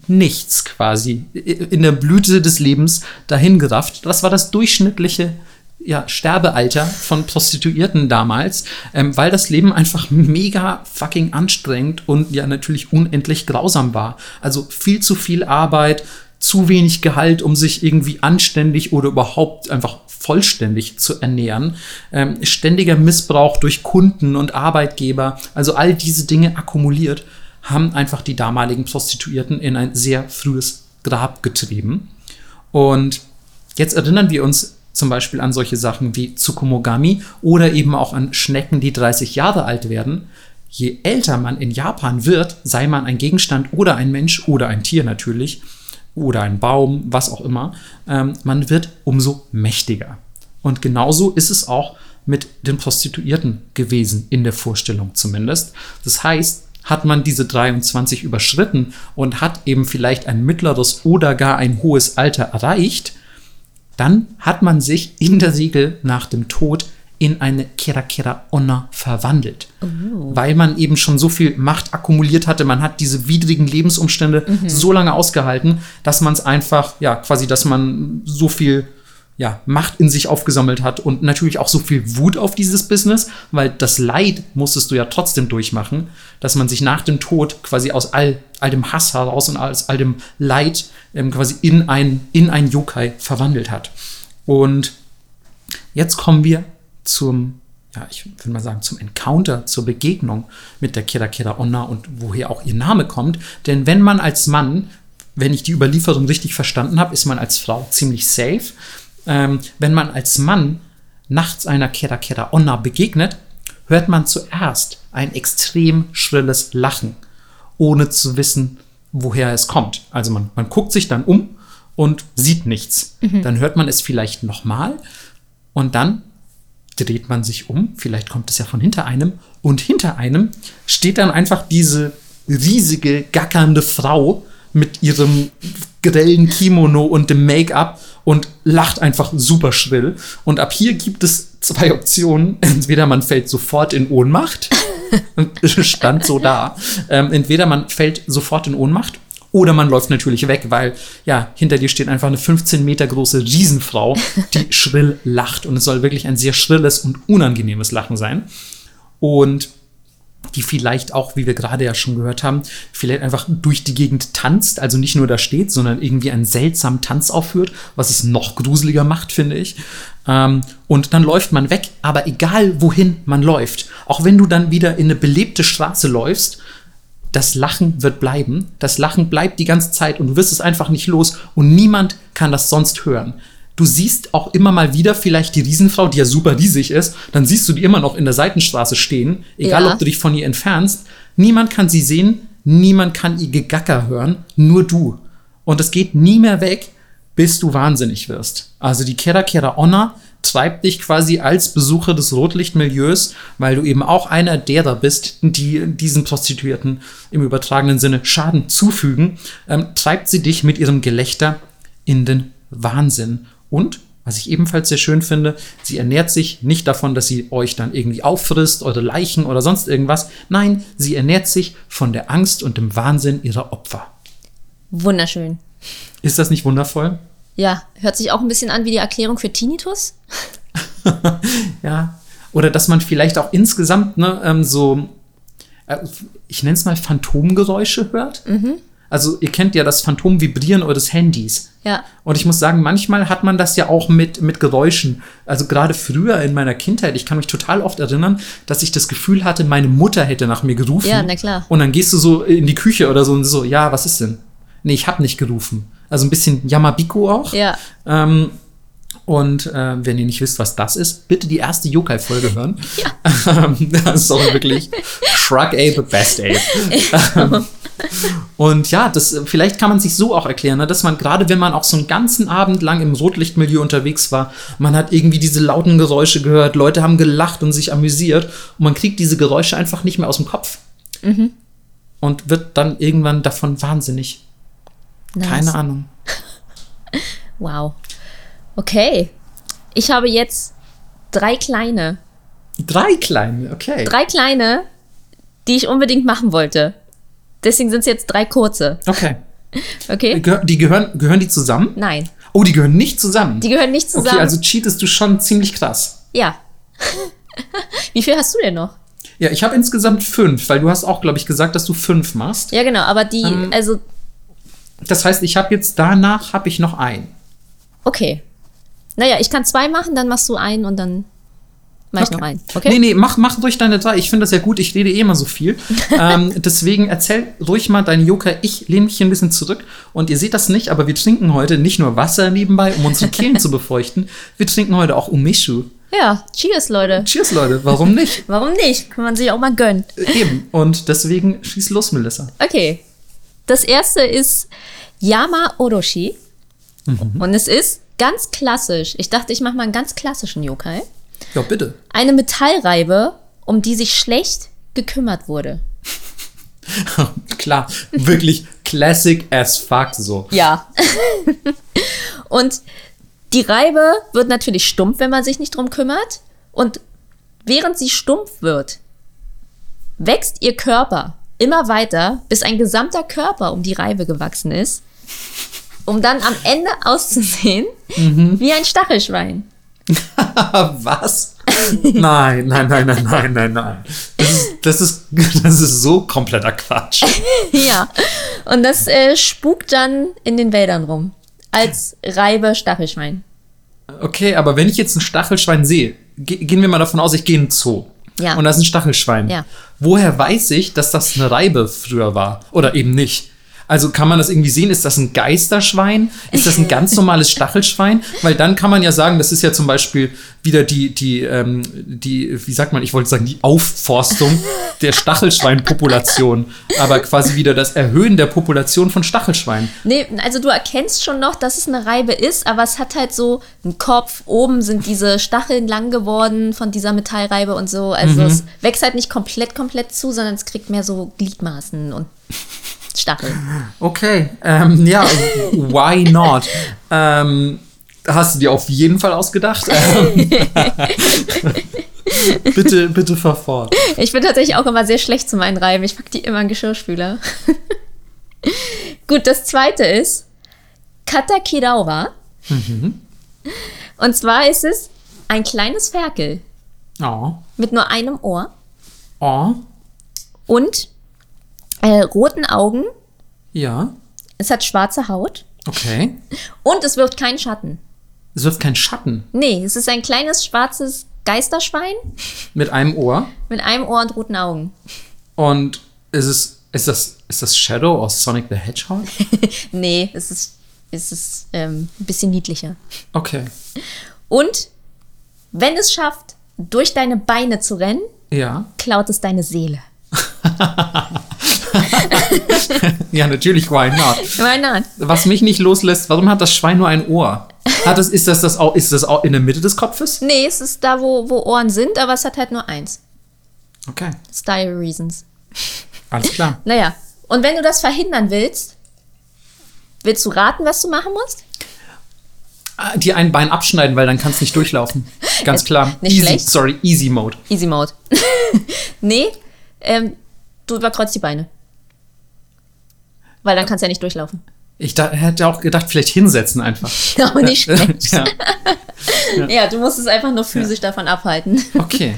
nichts quasi in der Blüte des Lebens dahingerafft. Das war das durchschnittliche ja, Sterbealter von Prostituierten damals, ähm, weil das Leben einfach mega fucking anstrengend und ja natürlich unendlich grausam war. Also viel zu viel Arbeit, zu wenig Gehalt, um sich irgendwie anständig oder überhaupt einfach vollständig zu ernähren. Ähm, ständiger Missbrauch durch Kunden und Arbeitgeber, also all diese Dinge akkumuliert, haben einfach die damaligen Prostituierten in ein sehr frühes Grab getrieben. Und jetzt erinnern wir uns zum Beispiel an solche Sachen wie Tsukumogami oder eben auch an Schnecken, die 30 Jahre alt werden. Je älter man in Japan wird, sei man ein Gegenstand oder ein Mensch oder ein Tier natürlich oder ein Baum, was auch immer, ähm, man wird umso mächtiger. Und genauso ist es auch mit den Prostituierten gewesen, in der Vorstellung zumindest. Das heißt, hat man diese 23 überschritten und hat eben vielleicht ein mittleres oder gar ein hohes Alter erreicht, dann hat man sich in der Regel nach dem Tod in eine Kera Kera Onna verwandelt. Weil man eben schon so viel Macht akkumuliert hatte, man hat diese widrigen Lebensumstände so lange ausgehalten, dass man es einfach, ja, quasi, dass man so viel ja, Macht in sich aufgesammelt hat und natürlich auch so viel Wut auf dieses Business, weil das Leid musstest du ja trotzdem durchmachen, dass man sich nach dem Tod quasi aus all, all dem Hass heraus und aus all dem Leid ähm, quasi in ein, in ein Yokai verwandelt hat. Und jetzt kommen wir zum, ja, ich würde mal sagen, zum Encounter, zur Begegnung mit der Kira Kira Onna und woher auch ihr Name kommt. Denn wenn man als Mann, wenn ich die Überlieferung richtig verstanden habe, ist man als Frau ziemlich safe. Ähm, wenn man als Mann nachts einer Kera Kera Onna begegnet, hört man zuerst ein extrem schrilles Lachen, ohne zu wissen, woher es kommt. Also man, man guckt sich dann um und sieht nichts. Dann hört man es vielleicht nochmal und dann dreht man sich um, vielleicht kommt es ja von hinter einem, und hinter einem steht dann einfach diese riesige, gackernde Frau mit ihrem grellen Kimono und dem Make-up und lacht einfach super schrill. Und ab hier gibt es zwei Optionen. Entweder man fällt sofort in Ohnmacht, stand so da. Ähm, entweder man fällt sofort in Ohnmacht oder man läuft natürlich weg, weil ja, hinter dir steht einfach eine 15 Meter große Riesenfrau, die schrill lacht. Und es soll wirklich ein sehr schrilles und unangenehmes Lachen sein. Und die vielleicht auch, wie wir gerade ja schon gehört haben, vielleicht einfach durch die Gegend tanzt, also nicht nur da steht, sondern irgendwie einen seltsamen Tanz aufführt, was es noch gruseliger macht, finde ich. Ähm, und dann läuft man weg, aber egal wohin man läuft, auch wenn du dann wieder in eine belebte Straße läufst, das Lachen wird bleiben. Das Lachen bleibt die ganze Zeit und du wirst es einfach nicht los und niemand kann das sonst hören. Du siehst auch immer mal wieder vielleicht die Riesenfrau, die ja super riesig ist, dann siehst du die immer noch in der Seitenstraße stehen, egal Ja. ob du dich von ihr entfernst. Niemand kann sie sehen, niemand kann ihr Gegacker hören, nur du. und es geht nie mehr weg, bis du wahnsinnig wirst. Also die Kera Kera Onna treibt dich quasi als Besucher des Rotlichtmilieus, weil du eben auch einer derer bist, die diesen Prostituierten im übertragenen Sinne Schaden zufügen, ähm, treibt sie dich mit ihrem Gelächter in den Wahnsinn. Und, was ich ebenfalls sehr schön finde, sie ernährt sich nicht davon, dass sie euch dann irgendwie auffrisst, eure Leichen oder sonst irgendwas. Nein, sie ernährt sich von der Angst und dem Wahnsinn ihrer Opfer. Wunderschön. Ist das nicht wundervoll? Ja, hört sich auch ein bisschen an wie die Erklärung für Tinnitus. ja. Oder dass man vielleicht auch insgesamt ne, ähm, so, äh, ich nenne es mal Phantomgeräusche hört. Also ihr kennt ja das Phantomvibrieren eures Handys. Ja. Und ich muss sagen, manchmal hat man das ja auch mit, mit Geräuschen. Also gerade früher in meiner Kindheit, ich kann mich total oft erinnern, dass ich das Gefühl hatte, meine Mutter hätte nach mir gerufen. Ja, na klar. Und dann gehst du so in die Küche oder so und so, ja, was ist denn? Nee, ich habe nicht gerufen. Also ein bisschen Yamabiko auch. Ja. Ähm, und äh, wenn ihr nicht wisst, was das ist, bitte die erste Yokai-Folge hören. Ja. Das ist auch wirklich Shrug Ape, Best Ape. Und ja, das, vielleicht kann man sich so auch erklären, ne, dass man gerade, wenn man auch so einen ganzen Abend lang im Rotlichtmilieu unterwegs war, man hat irgendwie diese lauten Geräusche gehört, Leute haben gelacht und sich amüsiert und man kriegt diese Geräusche einfach nicht mehr aus dem Kopf. Und wird dann irgendwann davon wahnsinnig. Nice. Keine Ahnung. Wow. Okay. Ich habe jetzt drei kleine. Drei kleine, okay. Drei kleine, die ich unbedingt machen wollte. Deswegen sind es jetzt drei kurze. Okay. Okay? Die gehören, gehören die zusammen? Nein. Oh, die gehören nicht zusammen. Die gehören nicht zusammen. okay, also cheatest du schon ziemlich krass. ja. Wie viel hast du denn noch? Ja, ich habe insgesamt fünf, weil du hast auch, glaube ich, gesagt, dass du fünf machst. Ja, genau, aber die, Ähm. also, Das heißt, ich habe jetzt danach habe ich noch ein. okay. Naja, ich kann zwei machen, dann machst du einen und dann mach ich Okay. noch einen. Okay? Nee, nee, mach, mach ruhig deine drei. Ich finde das ja gut. Ich rede eh immer so viel. ähm, deswegen erzähl ruhig mal deine Joker. Ich lehne mich hier ein bisschen zurück. Und ihr seht das nicht, aber wir trinken heute nicht nur Wasser nebenbei, um unsere Kehlen zu befeuchten. Wir trinken heute auch Umeshu. Ja, cheers, Leute. Cheers, Leute. Warum nicht? Warum nicht? Kann man sich auch mal gönnen. Äh, Eben. Und deswegen schieß los, Melissa. Okay. Das erste ist Yama Oroshi. Und es ist ganz klassisch. Ich dachte, ich mache mal einen ganz klassischen Yokai. Ja, bitte. Eine Metallreibe, um die sich schlecht gekümmert wurde. Klar, wirklich classic as fuck so. Ja. und die Reibe wird natürlich stumpf, wenn man sich nicht drum kümmert. Und während sie stumpf wird, wächst ihr Körper immer weiter, bis ein gesamter Körper um die Reibe gewachsen ist, um dann am Ende auszusehen wie ein Stachelschwein. Was? nein, nein, nein, nein, nein, nein, nein. Das ist, das ist, das ist so kompletter Quatsch. ja. Und das äh, spukt dann in den Wäldern rum. Als Reibe Stachelschwein. Okay, aber wenn ich jetzt ein Stachelschwein sehe, ge gehen wir mal davon aus, ich gehe in den Zoo. Ja. Und da ist ein Stachelschwein. Ja. Woher weiß ich, dass das eine Reibe früher war? Oder eben nicht? Also kann man das irgendwie sehen? Ist das ein Geisterschwein? Ist das ein ganz normales Stachelschwein? Weil dann kann man ja sagen, das ist ja zum Beispiel wieder die, die, ähm, die, wie sagt man, ich wollte sagen, die Aufforstung der Stachelschweinpopulation. Aber quasi wieder das Erhöhen der Population von Stachelschweinen. Nee, also du erkennst schon noch, dass es eine Reibe ist, aber es hat halt so einen Kopf. Oben sind diese Stacheln lang geworden von dieser Metallreibe und so. Also es wächst halt nicht komplett, komplett zu, sondern es kriegt mehr so Gliedmaßen und Stacheln. Okay, ähm, ja, why not? Ähm, hast du dir auf jeden Fall ausgedacht? Bitte, bitte fahr fort. Ich bin tatsächlich auch immer sehr schlecht zu meinen Reiben. Ich pack die immer in Geschirrspüler. Gut, das zweite ist Katakirawa. Und zwar ist es ein kleines Ferkel Oh, mit nur einem Ohr oh, und äh, roten Augen. ja, Es hat schwarze Haut okay. und es wirft keinen Schatten. Es wirft kein Schatten Nee, es ist ein kleines schwarzes Geisterschwein mit einem Ohr. mit einem Ohr und roten Augen. Und ist es, ist das, ist das Shadow aus Sonic the Hedgehog? Nee, es ist, es ist ähm, ein bisschen niedlicher. Okay, Und wenn es schafft, durch deine Beine zu rennen, ja. klaut es deine Seele. Ja, natürlich, why not? Why not? Was mich nicht loslässt, warum hat das Schwein nur ein Ohr? Hat es, ist, das das auch, ist das auch in der Mitte des Kopfes? Nee, es ist da, wo, wo Ohren sind, aber es hat halt nur eins. Okay, Style Reasons. alles klar. Naja, und wenn du das verhindern willst, willst du raten, was du machen musst? Ah, Die ein Bein abschneiden, weil dann kannst du nicht durchlaufen. Ganz klar. Nicht easy, schlecht. sorry, easy mode. Easy Mode. nee, ähm, du überkreuzt die Beine. Weil dann kannst du ja nicht durchlaufen. Ich da, hätte auch gedacht, vielleicht hinsetzen einfach. Aber nicht schlecht. ja. Ja, du musst es einfach nur physisch davon abhalten. Okay.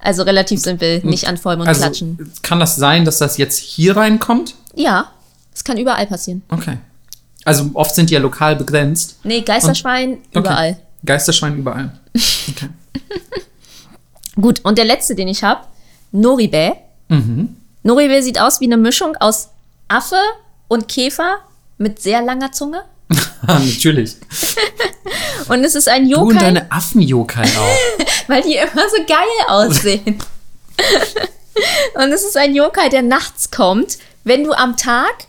Also relativ simpel, nicht anfäumen und Also klatschen. kann das sein, dass das jetzt hier reinkommt? Ja, es kann überall passieren. Okay. Also oft sind die ja lokal begrenzt. Nee, Geisterschwein Okay. überall. Geisterschwein überall. Okay. Gut, und der letzte, den ich habe, Noribä. Mhm. Noribä sieht aus wie eine Mischung aus Affe und Käfer mit sehr langer Zunge. Natürlich. Und es ist ein Du und Yokai, deine Affen-Yokai auch. weil die immer so geil aussehen. und es ist ein Yokai, der nachts kommt, wenn du am Tag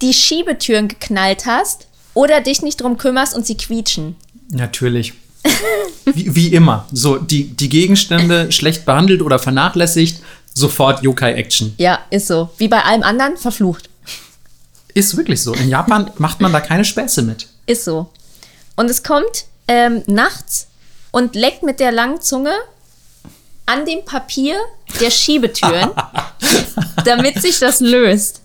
die Schiebetüren geknallt hast oder dich nicht drum kümmerst und sie quietschen. Natürlich. Wie, wie immer. So, die, die Gegenstände schlecht behandelt oder vernachlässigt, sofort Yokai-Action. Ja, ist so. Wie bei allem anderen, verflucht. Ist wirklich so. In Japan macht man da keine Späße mit. Ist so. Und es kommt ähm, nachts und leckt mit der langen Zunge an dem Papier der Schiebetüren, damit sich das löst.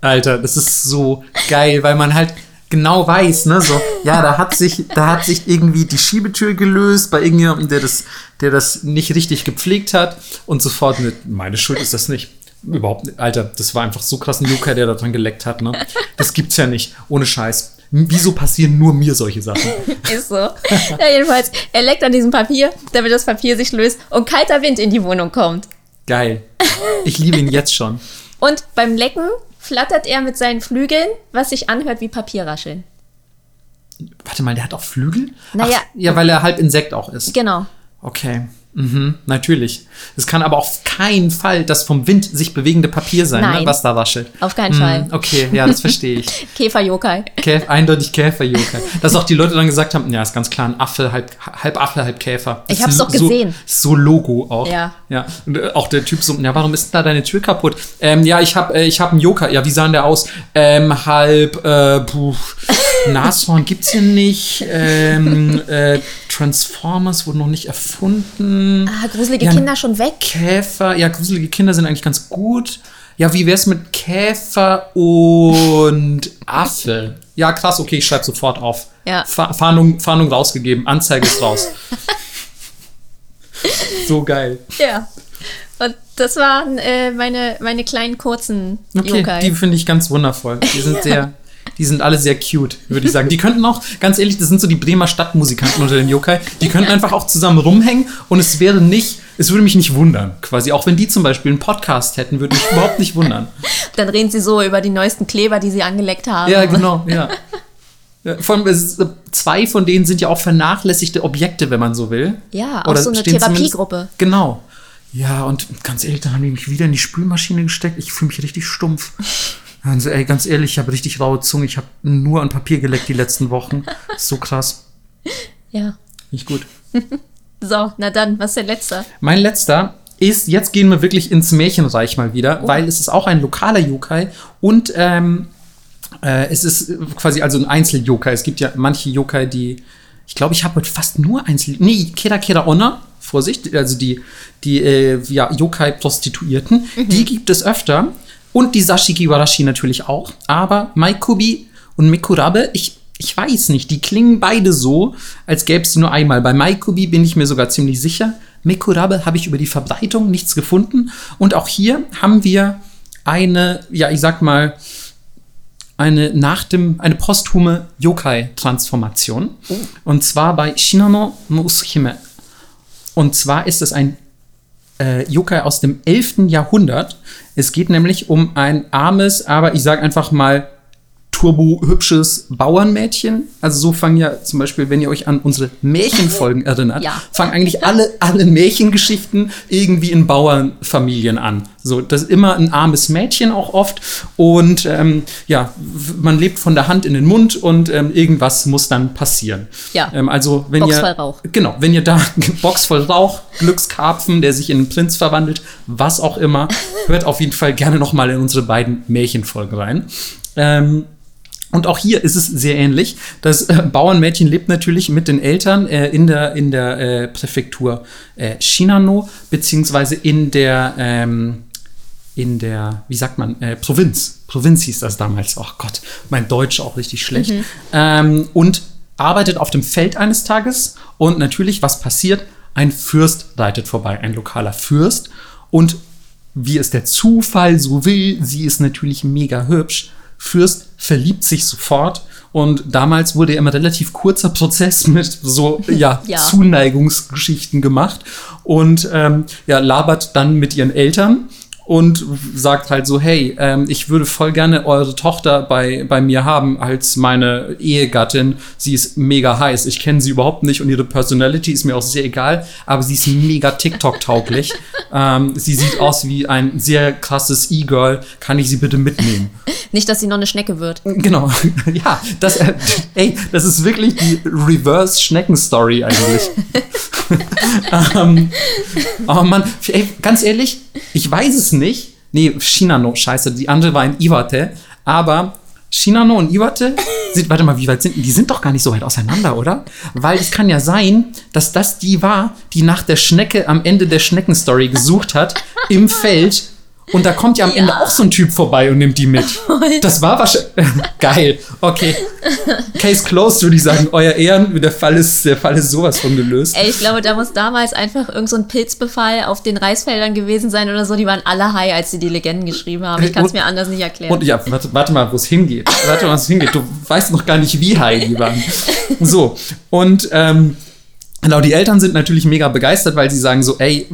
Alter, das ist so geil, weil man halt genau weiß, ne, so, ja, da hat sich, da hat sich irgendwie die Schiebetür gelöst bei irgendjemandem, der das, der das nicht richtig gepflegt hat und sofort mit, meine Schuld ist das nicht. Überhaupt nicht. Alter, das war einfach so krass ein Luca, der da dran geleckt hat, ne? Das gibt's ja nicht. Ohne Scheiß. Wieso passieren nur mir solche Sachen? Ist so. Ja, jedenfalls, er leckt an diesem Papier, damit das Papier sich löst und kalter Wind in die Wohnung kommt. Geil. Ich liebe ihn jetzt schon. Und beim Lecken flattert er mit seinen Flügeln, was sich anhört wie Papierrascheln. Warte mal, der hat auch Flügel? Naja. Ach, ja, weil er halb Insekt auch ist. Genau. Okay. Mhm, natürlich. Es kann aber auf keinen Fall das vom Wind sich bewegende Papier sein, ne, was da raschelt. Auf keinen Mhm, Fall. Okay, ja, das verstehe ich. Käfer-Yokai. Käf, eindeutig Käfer-Yokai. Dass auch die Leute dann gesagt haben, ja, ist ganz klar, ein Affe, halb, halb Affe, halb Käfer. Ich Das hab's ist doch gesehen. So Logo auch. Ja. ja. Und äh, auch der Typ so, ja, warum ist denn da deine Tür kaputt? Ähm, ja, ich hab, äh, ich hab einen Yokai. Ja, wie sah denn der aus? Ähm, halb, äh, puh, Nashorn gibt's hier nicht. Ähm, äh, Transformers wurden noch nicht erfunden. Ah, gruselige Ja, Kinder schon weg. Käfer, ja, gruselige Kinder sind eigentlich ganz gut. Ja, wie wär's mit Käfer und Affe? Ja, krass, okay, ich schreibe sofort auf. Ja. Fa Fahndung, Fahndung rausgegeben, Anzeige ist raus. so geil. Ja. Und das waren äh, meine, meine kleinen kurzen Okay, Yokai. die finde ich ganz wundervoll. Die sind sehr, die sind alle sehr cute, würde ich sagen. Die könnten auch, ganz ehrlich, das sind so die Bremer Stadtmusikanten unter den Yokai. Die könnten einfach auch zusammen rumhängen und es wäre nicht, es würde mich nicht wundern, quasi. Auch wenn die zum Beispiel einen Podcast hätten, würde mich überhaupt nicht wundern. Dann reden sie so über die neuesten Kleber, die sie angeleckt haben. Ja, genau, ja. es ist, zwei von denen sind ja auch vernachlässigte Objekte, wenn man so will. Ja, auch Oder so eine Therapiegruppe. Genau. Ja, und ganz ehrlich, dann haben die mich wieder in die Spülmaschine gesteckt. Ich fühle mich richtig stumpf. Also, ey, ganz ehrlich, ich habe richtig raue Zunge. Ich habe nur an Papier geleckt die letzten Wochen. So krass. Ja. Nicht gut. So, na dann, was ist der letzte? Mein letzter ist, jetzt gehen wir wirklich ins Märchenreich mal wieder, weil es ist auch ein lokaler Yokai und ähm, äh, es ist quasi also ein Einzel-Yokai. Es gibt ja manche Yokai, die, ich glaube, ich habe heute fast nur Einzel... Nee, Kera Kera Onna, Vorsicht, also die, die äh, ja, Yokai-Prostituierten, die gibt es öfter und die Sashiki Warashi natürlich auch, aber Maikubi und Mikurabe, ich ich weiß nicht, die klingen beide so, als gäbe es sie nur einmal. Bei Maikubi bin ich mir sogar ziemlich sicher. Mikurabe habe ich über die Verbreitung nichts gefunden. Und auch hier haben wir eine, ja, ich sag mal, eine nach dem, eine posthume Yokai-Transformation. Und zwar bei Shinano no Usuhime. Und zwar ist es ein äh, Yokai aus dem 11. Jahrhundert. Es geht nämlich um ein armes, aber ich sage einfach mal turbo-hübsches Bauernmädchen. Also so fangen ja zum Beispiel, wenn ihr euch an unsere Märchenfolgen erinnert, Ja. fangen eigentlich alle, alle Märchengeschichten irgendwie in Bauernfamilien an. So, das ist immer ein armes Mädchen auch oft. Und ähm, ja, man lebt von der Hand in den Mund und ähm, irgendwas muss dann passieren. Ja. Ähm, also wenn Box ihr voll Rauch. genau, wenn ihr da Box voll Rauch, Glückskarpfen, der sich in einen Prinz verwandelt, was auch immer, hört auf jeden Fall gerne noch mal in unsere beiden Märchenfolgen rein. Ähm, und auch hier ist es sehr ähnlich. Das äh, Bauernmädchen lebt natürlich mit den Eltern äh, in der, in der äh, Präfektur äh, Shinano, beziehungsweise in der, ähm, in der, wie sagt man, äh, Provinz. Provinz hieß das damals. Oh Gott, mein Deutsch auch richtig schlecht. Ähm, und arbeitet auf dem Feld eines Tages. Und natürlich, was passiert? Ein Fürst reitet vorbei, ein lokaler Fürst. Und wie es der Zufall so will, sie ist natürlich mega hübsch. Fürst verliebt sich sofort und damals wurde ja immer relativ kurzer Prozess mit so ja, Ja. Zuneigungsgeschichten gemacht und ähm, ja labert dann mit ihren Eltern und sagt halt so hey ähm, ich würde voll gerne eure Tochter bei bei mir haben als meine Ehegattin. Sie ist mega heiß. Ich kenne sie überhaupt nicht und ihre Personality ist mir auch sehr egal aber sie ist mega TikTok tauglich. Ähm, sie sieht aus wie ein sehr krasses E-Girl. Kann ich sie bitte mitnehmen? Nicht, dass sie noch eine Schnecke wird. Genau, ja, das, äh, ey, das ist wirklich die Reverse-Schnecken-Story eigentlich. ähm, oh Mann, ey, ganz ehrlich, ich weiß es nicht. Nee, Shinano, scheiße, die andere war in Iwate, aber Shinano und Iwate, sind, warte mal, wie weit sind die? Die sind doch gar nicht so weit auseinander, oder? Weil es kann ja sein, dass das die war, die nach der Schnecke am Ende der Schnecken-Story gesucht hat, im Feld. Und da kommt ja am Ende auch so ein Typ vorbei und nimmt die mit. Das war wahrscheinlich. Geil. Okay. Case closed, würde ich sagen. Euer Ehren, der Fall ist, der Fall ist sowas von gelöst. Ey, ich glaube, da muss damals einfach irgend so ein Pilzbefall auf den Reisfeldern gewesen sein oder so. Die waren alle high, als sie die Legenden geschrieben haben. Ich kann es mir anders nicht erklären. Und ja, warte, warte mal, wo es hingeht. Warte mal, wo es hingeht. Du weißt noch gar nicht, wie high die waren. So. Und ähm, Genau, die Eltern sind natürlich mega begeistert, weil sie sagen so, ey,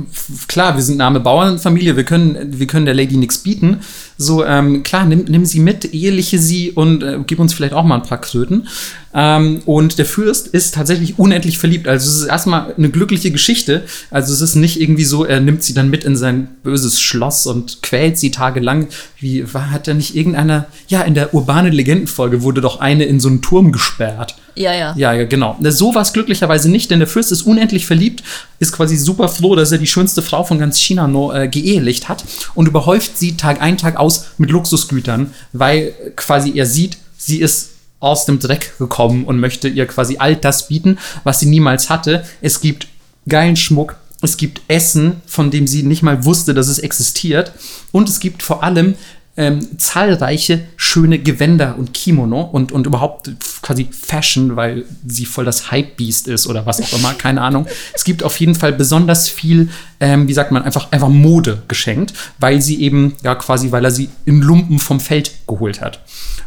klar, wir sind eine arme Bauernfamilie, wir können, wir können der Lady nichts bieten. So, ähm, klar, nimm, nimm sie mit, eheliche sie und äh, gib uns vielleicht auch mal ein paar Kröten. Ähm, und der Fürst ist tatsächlich unendlich verliebt. Also es ist erstmal eine glückliche Geschichte. Also es ist nicht irgendwie so, er nimmt sie dann mit in sein böses Schloss und quält sie tagelang. Wie war, hat er nicht irgendeiner, ja, in der urbane Legendenfolge wurde doch eine in so einen Turm gesperrt. ja, ja. Ja, ja, genau. So war es glücklicherweise nicht, denn der Fürst ist unendlich verliebt, ist quasi super froh, dass er die schönste Frau von ganz China no, äh, geehelicht hat und überhäuft sie Tag ein, Tag aus mit Luxusgütern, weil quasi er sieht, sie ist aus dem Dreck gekommen und möchte ihr quasi all das bieten, was sie niemals hatte. Es gibt geilen Schmuck, es gibt Essen, von dem sie nicht mal wusste, dass es existiert und es gibt vor allem ähm, zahlreiche schöne Gewänder und Kimono und, und überhaupt quasi Fashion, weil sie voll das Hype-Beast ist oder was auch immer, keine Ahnung. Es gibt auf jeden Fall besonders viel, ähm, wie sagt man, einfach, einfach Mode geschenkt, weil sie eben, ja quasi, weil er sie in Lumpen vom Feld geholt hat.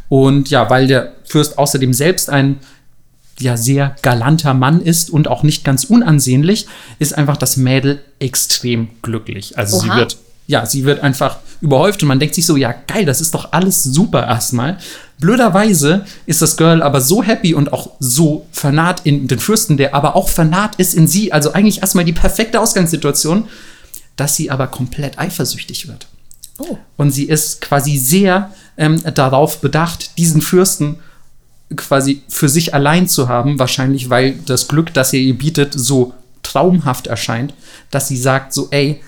Und ja, weil der Fürst außerdem selbst ein ja sehr galanter Mann ist und auch nicht ganz unansehnlich, ist einfach das Mädel extrem glücklich. Also sie Oha. wird ja, sie wird einfach überhäuft und man denkt sich so, ja geil, das ist doch alles super erstmal. Blöderweise ist das Girl aber so happy und auch so vernarrt in den Fürsten, der aber auch vernarrt ist in sie, also eigentlich erstmal die perfekte Ausgangssituation, dass sie aber komplett eifersüchtig wird. Oh. Und sie ist quasi sehr ähm, darauf bedacht, diesen Fürsten quasi für sich allein zu haben, wahrscheinlich weil das Glück, das er ihr bietet, so traumhaft erscheint, dass sie sagt so, ey,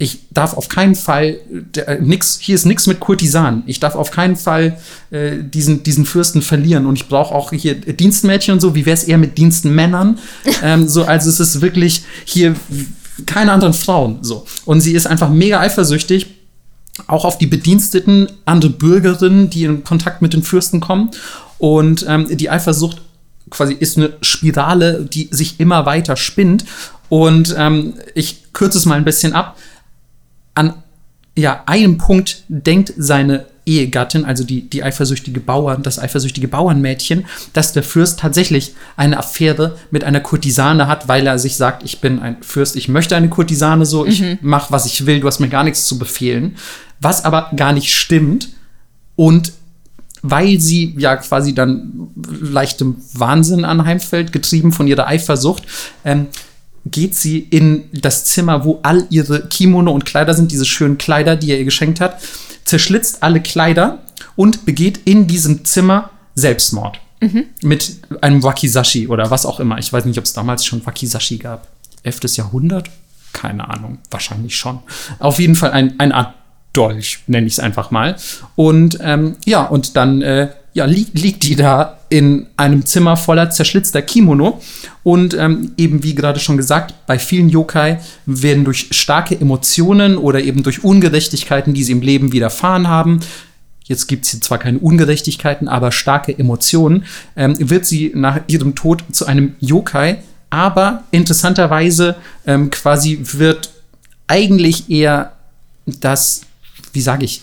ich darf auf keinen Fall, äh, nix, hier ist nichts mit Kurtisanen. Ich darf auf keinen Fall äh, diesen, diesen Fürsten verlieren. Und ich brauche auch hier Dienstmädchen und so. Wie wäre es eher mit Dienstenmännern? ähm, so, also es ist wirklich hier keine anderen Frauen. So. Und sie ist einfach mega eifersüchtig auch auf die Bediensteten, andere Bürgerinnen, die in Kontakt mit den Fürsten kommen. Und ähm, die Eifersucht quasi ist eine Spirale, die sich immer weiter spinnt. Und ähm, ich kürze es mal ein bisschen ab. An ja, einem Punkt denkt seine Ehegattin, also die, die eifersüchtige Bauern, das eifersüchtige Bauernmädchen, dass der Fürst tatsächlich eine Affäre mit einer Kurtisane hat, weil er sich sagt, ich bin ein Fürst, ich möchte eine Kurtisane so, ich mach, was ich will, du hast mir gar nichts zu befehlen. Was aber gar nicht stimmt. Und weil sie ja quasi dann leichtem Wahnsinn anheimfällt, getrieben von ihrer Eifersucht, ähm, geht sie in das Zimmer, wo all ihre Kimono und Kleider sind, diese schönen Kleider, die er ihr geschenkt hat, zerschlitzt alle Kleider und begeht in diesem Zimmer Selbstmord. Mhm. Mit einem Wakizashi oder was auch immer. Ich weiß nicht, ob es damals schon Wakizashi gab. 11. Jahrhundert? Keine Ahnung. Wahrscheinlich schon. Auf jeden Fall ein, eine Art Dolch, nenne ich es einfach mal. Und ähm, ja, und dann äh, ja, li liegt die da in einem Zimmer voller zerschlitzter Kimono. Und ähm, eben wie gerade schon gesagt, bei vielen Yokai werden durch starke Emotionen oder eben durch Ungerechtigkeiten, die sie im Leben widerfahren haben, jetzt gibt es hier zwar keine Ungerechtigkeiten, aber starke Emotionen, ähm, wird sie nach ihrem Tod zu einem Yokai. Aber interessanterweise ähm, quasi wird eigentlich eher das, wie sage ich,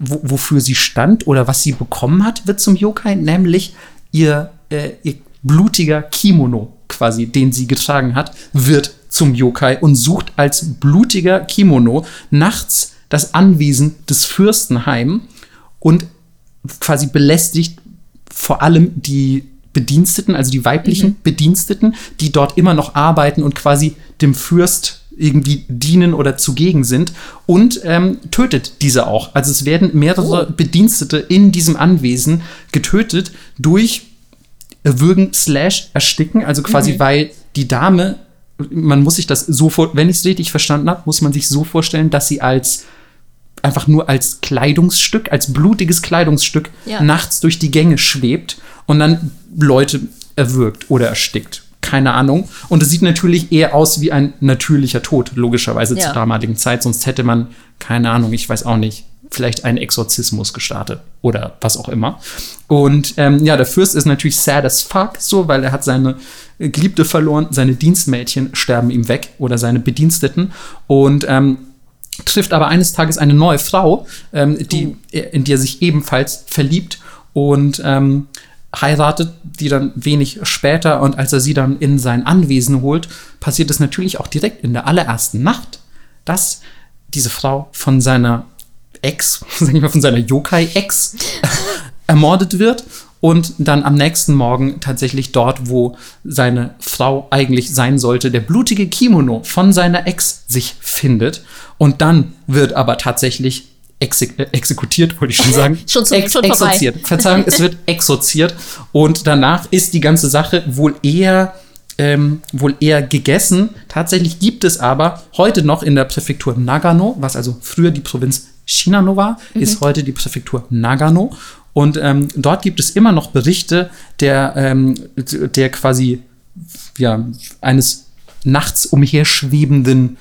wo, wofür sie stand oder was sie bekommen hat, wird zum Yokai, nämlich ihr, äh, ihr blutiger Kimono quasi, den sie getragen hat, wird zum Yokai und sucht als blutiger Kimono nachts das Anwesen des Fürsten heim und quasi belästigt vor allem die Bediensteten, also die weiblichen mhm. Bediensteten, die dort immer noch arbeiten und quasi dem Fürst irgendwie dienen oder zugegen sind und ähm, tötet diese auch. Also es werden mehrere oh. Bedienstete in diesem Anwesen getötet durch Würgen slash Ersticken, also quasi mhm. weil die Dame, man muss sich das so vor, wenn ich es richtig verstanden habe, muss man sich so vorstellen, dass sie als einfach nur als Kleidungsstück, als blutiges Kleidungsstück ja. nachts durch die Gänge schwebt und dann Leute erwürgt oder erstickt keine Ahnung. Und es sieht natürlich eher aus wie ein natürlicher Tod, logischerweise ja. zur damaligen Zeit. Sonst hätte man, keine Ahnung, ich weiß auch nicht, vielleicht einen Exorzismus gestartet oder was auch immer. Und ähm, ja, der Fürst ist natürlich sad as fuck, so, weil er hat seine Geliebte verloren, seine Dienstmädchen sterben ihm weg oder seine Bediensteten. Und ähm, trifft aber eines Tages eine neue Frau, ähm, die, uh. in die er sich ebenfalls verliebt. Und ähm, heiratet, die dann wenig später und als er sie dann in sein Anwesen holt, passiert es natürlich auch direkt in der allerersten Nacht, dass diese Frau von seiner Ex, sag ich mal, von seiner Yokai-Ex ermordet wird und dann am nächsten Morgen tatsächlich dort, wo seine Frau eigentlich sein sollte, der blutige Kimono von seiner Ex sich findet. Und dann wird aber tatsächlich exek äh, exekutiert, wollte ich schon sagen. schon, zu, Ex schon exorziert. Verzeihung, es wird exorziert. Und danach ist die ganze Sache wohl eher, ähm, wohl eher gegessen. Tatsächlich gibt es aber heute noch in der Präfektur Nagano, was also früher die Provinz Shinano war, mhm. ist heute die Präfektur Nagano. Und ähm, dort gibt es immer noch Berichte der, ähm, der quasi ja, eines nachts umherschwebenden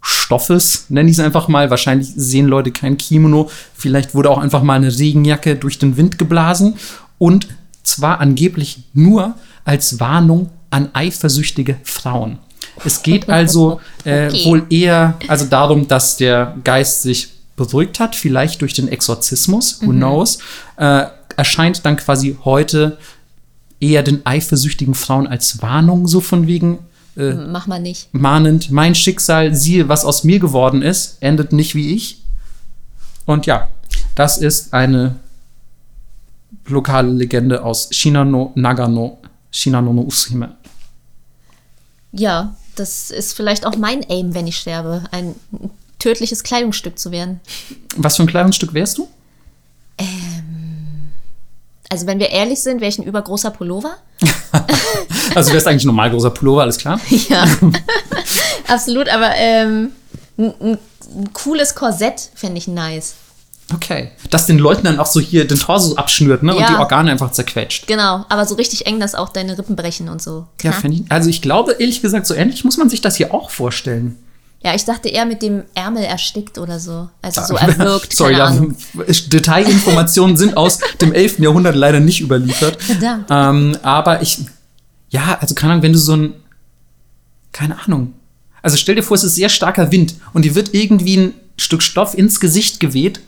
Stoffes, nenne ich es einfach mal. Wahrscheinlich sehen Leute kein Kimono. Vielleicht wurde auch einfach mal eine Regenjacke durch den Wind geblasen. Und zwar angeblich nur als Warnung an eifersüchtige Frauen. Es geht also äh, okay. wohl eher also darum, dass der Geist sich beruhigt hat, vielleicht durch den Exorzismus, who mhm. knows, äh, erscheint dann quasi heute eher den eifersüchtigen Frauen als Warnung, so von wegen, äh, Mach mal nicht. Mahnend, mein Schicksal, siehe, was aus mir geworden ist, endet nicht wie ich. Und ja, das ist eine lokale Legende aus Shinano Nagano, Shinano no Usime. Ja, das ist vielleicht auch mein Aim, wenn ich sterbe, ein tödliches Kleidungsstück zu werden. Was für ein Kleidungsstück wärst du? Ähm, also wenn wir ehrlich sind, wäre ich ein übergroßer Pullover. also wärst eigentlich ein normal großer Pullover, alles klar? Ja, absolut, aber ähm, ein, ein, cooles Korsett fände ich nice. Okay. Das den Leuten dann auch so hier den Torso abschnürt, ne? Ja. Und die Organe einfach zerquetscht. Genau, aber so richtig eng, dass auch deine Rippen brechen und so. Ja, ich. Also ich glaube, ehrlich gesagt, so ähnlich muss man sich das hier auch vorstellen. Ja, ich dachte eher mit dem Ärmel erstickt oder so. Also so erwürgt. Sorry, ja, Detailinformationen sind aus dem 11. Jahrhundert leider nicht überliefert. Verdammt. Ähm, aber ich, ja, also keine Ahnung, wenn du so ein, keine Ahnung. Also stell dir vor, es ist sehr starker Wind und dir wird irgendwie ein Stück Stoff ins Gesicht geweht.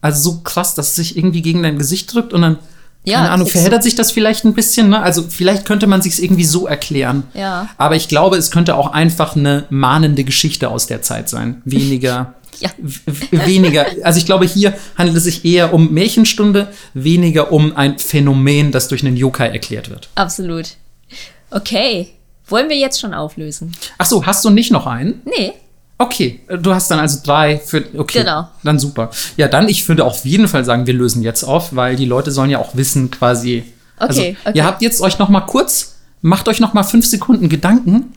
Also so krass, dass es sich irgendwie gegen dein Gesicht drückt und dann ja, Keine Ahnung, verheddert sich das vielleicht ein bisschen, ne? Also vielleicht könnte man sich irgendwie so erklären. Ja. Aber ich glaube, es könnte auch einfach eine mahnende Geschichte aus der Zeit sein. Weniger Ja. weniger, also ich glaube, hier handelt es sich eher um Märchenstunde, weniger um ein Phänomen, das durch einen Yokai erklärt wird. Absolut. Okay. Wollen wir jetzt schon auflösen? Ach so, hast du nicht noch einen? Nee. Okay, du hast dann also drei für. Okay, Genau. dann super. Ja, dann, ich würde auf jeden Fall sagen, wir lösen jetzt auf, weil die Leute sollen ja auch wissen, quasi. also, Okay, okay. Ihr habt jetzt euch noch mal kurz, macht euch noch mal fünf Sekunden Gedanken,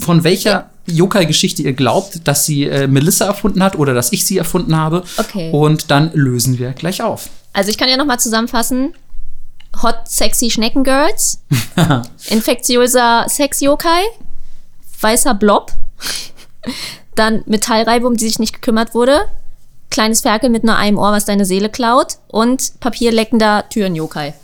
von welcher Yokai-Geschichte ihr glaubt, dass sie äh, Melissa erfunden hat oder dass ich sie erfunden habe. Okay. Und dann lösen wir gleich auf. Also ich kann ja nochmal zusammenfassen. Hot, sexy Schneckengirls. infektiöser Sex-Yokai. Weißer Blob. Dann Metallreibe, um die sich nicht gekümmert wurde. Kleines Ferkel mit nur einem Ohr, was deine Seele klaut. Und papierleckender Türen-Yokai.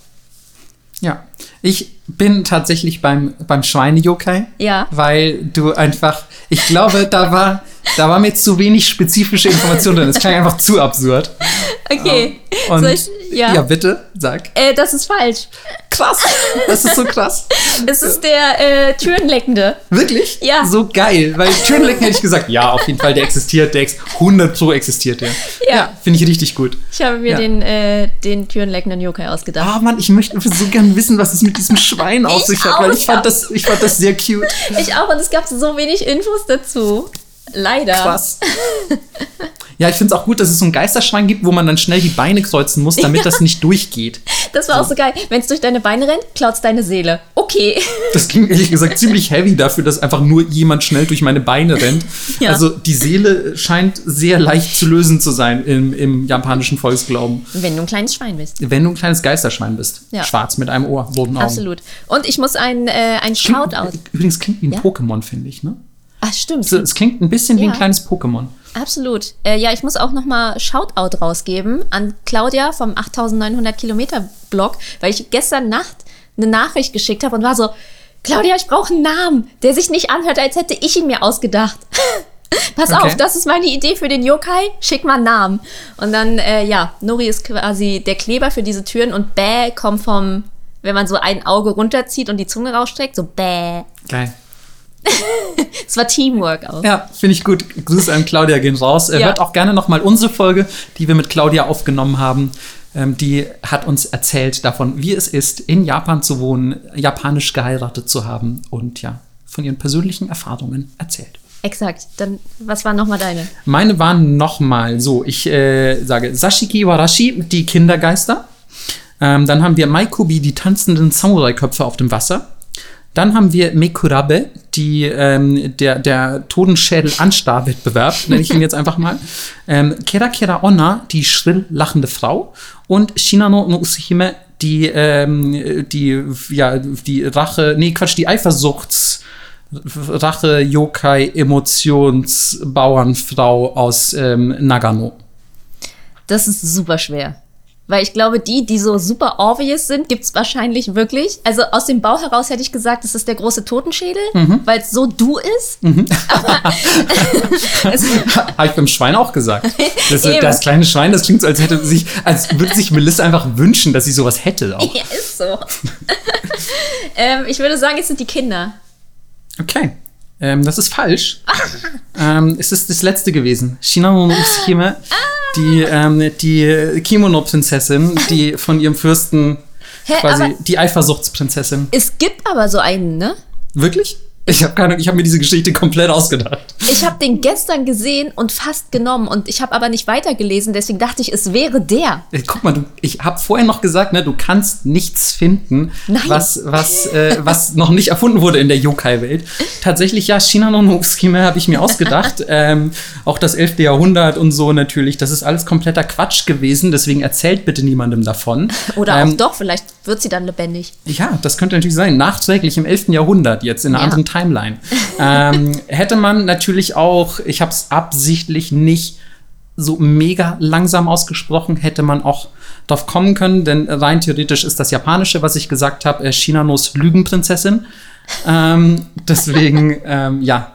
Ja, ich bin tatsächlich beim, beim Schweine-Yokai. Ja. Weil du einfach, ich glaube, da war, da war mir zu wenig spezifische Informationen drin. Es klang einfach zu absurd. Okay. Und, Soll ich, ja. ja, bitte, sag. Äh, das ist falsch. Krass, das ist so krass. Es ist der äh, Türenleckende. Wirklich? Ja. So geil, weil Türenlecken hätte ich gesagt, ja, auf jeden Fall, der existiert, der ex 100 pro existiert der. Ja. finde ich richtig gut. Ich habe mir Ja. den, äh, den Türenleckenden Yokai ausgedacht. Ah, Mann, ich möchte so gern wissen, was es mit diesem Schwein auf Ich sich hat, weil ich fand, das, ich fand das sehr cute. Ich auch, und es gab so wenig Infos dazu. Leider. Krass. Ja, ich finde es auch gut, dass es so einen Geisterschwein gibt, wo man dann schnell die Beine kreuzen muss, damit das nicht durchgeht. Das war auch so geil. Wenn es durch deine Beine rennt, klaut's deine Seele. Okay. Das klingt ehrlich gesagt ziemlich heavy dafür, dass einfach nur jemand schnell durch meine Beine rennt. Ja. Also die Seele scheint sehr leicht zu lösen zu sein im, im japanischen Volksglauben. Wenn du ein kleines Schwein bist. Wenn du ein kleines Geisterschwein bist. Ja. Schwarz mit einem Ohr, roten Augen. Absolut. Und ich muss ein, äh, ein Shoutout. übrigens klingt wie ein Ja? Pokémon, finde ich. Ne? Ach, stimmt. So, Es klingt ein bisschen wie ein Ja. kleines Pokémon. Absolut. Äh, ja, ich muss auch noch mal Shoutout rausgeben an Claudia vom 8900 Kilometer Blog, weil ich gestern Nacht eine Nachricht geschickt habe und war so, Claudia, ich brauche einen Namen, der sich nicht anhört, als hätte ich ihn mir ausgedacht. Pass Okay. auf, das ist meine Idee für den Yokai. Schick mal einen Namen. Und dann, äh, ja, Nori ist quasi der Kleber für diese Türen und Bäh kommt vom, wenn man so ein Auge runterzieht und die Zunge rausstreckt, so Bäh. Geil. Es war Teamwork auch. Ja, finde ich gut. Grüße an Claudia gehen raus. Äh, Ja. Hört auch gerne nochmal unsere Folge, die wir mit Claudia aufgenommen haben. Ähm, die hat uns erzählt davon, wie es ist, in Japan zu wohnen, japanisch geheiratet zu haben und ja, von ihren persönlichen Erfahrungen erzählt. Exakt. Dann, was war nochmal deine? Meine waren nochmal so, ich äh, sage Sashiki Warashi, die Kindergeister. Ähm, dann haben wir Maikubi, die tanzenden Samurai-Köpfe auf dem Wasser. Dann haben wir Mekurabe, die, ähm, der, der Totenschädel-Anstar-Wettbewerb, nenne ich ihn jetzt einfach mal. Ähm, Kera Kera Onna, die schrill lachende Frau. Und Shinano no Usahime, die, ähm, die, ja, die Rache, nee, Quatsch, die Eifersuchts- Rache, Yokai, Emotionsbauernfrau aus ähm, Nagano. Das ist super schwer. Weil ich glaube, die, die so super obvious sind, gibt es wahrscheinlich wirklich. Also aus dem Bau heraus hätte ich gesagt, das ist der große Totenschädel, weil es so du ist. Es, Habe ich beim Schwein auch gesagt. Das, das kleine Schwein, das klingt so, als hätte sich, als würde sich Melissa einfach wünschen, dass sie sowas hätte auch. ja, ist so. ähm, ich würde sagen, es sind die Kinder. Okay. Ähm, das ist falsch. ähm, es ist das letzte gewesen. Shinano no Usahime, die, ähm, die Kimono-Prinzessin, die von ihrem Fürsten Hä, quasi die Eifersuchtsprinzessin. Es gibt aber so einen, ne? Wirklich? Ich habe keine, ich habe mir diese Geschichte komplett ausgedacht. Ich habe den gestern gesehen und fast genommen und ich habe aber nicht weitergelesen, deswegen dachte ich, es wäre der. Ey, Guck mal, du, ich habe vorher noch gesagt, ne, du kannst nichts finden, Nein. was, was, äh, was noch nicht erfunden wurde in der Yokai-Welt. Tatsächlich, ja, Shinano no Usahime habe ich mir ausgedacht. ähm, auch das 11. Jahrhundert und so natürlich. Das ist alles kompletter Quatsch gewesen, deswegen erzählt bitte niemandem davon. Oder ähm, auch doch, vielleicht wird sie dann lebendig. Ja, das könnte natürlich sein. Nachträglich im 11. Jahrhundert, jetzt in einer Ja. anderen Timeline. ähm, hätte man natürlich auch, ich habe es absichtlich nicht so mega langsam ausgesprochen, hätte man auch drauf kommen können, denn rein theoretisch ist das Japanische, was ich gesagt habe, äh, Shinanos Lügenprinzessin. Ähm, deswegen, ähm, ja.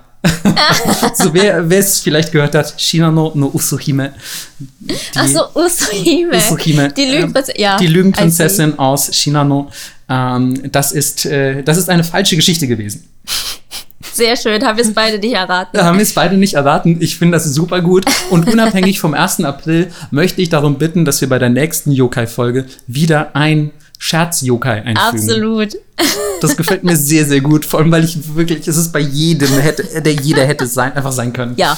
So wer es vielleicht gehört hat, Shinano no Usuhime. Die, Ach so, Usuhime. Usuhime. Die Lügenprinzessin, ähm, ja. Die. Lügenprinzessin aus Shinano. Ähm, das, ist, äh, das ist eine falsche Geschichte gewesen. Sehr schön, haben wir es beide nicht erraten. Da haben wir es beide nicht erraten. Ich finde das super gut. Und unabhängig vom 1. April möchte ich darum bitten, dass wir bei der nächsten Yokai-Folge wieder ein Scherz-Yokai einfügen. Absolut. Das gefällt mir sehr, sehr gut. Vor allem, weil ich wirklich, es ist bei jedem, hätte, der jeder hätte sein, einfach sein können. Ja,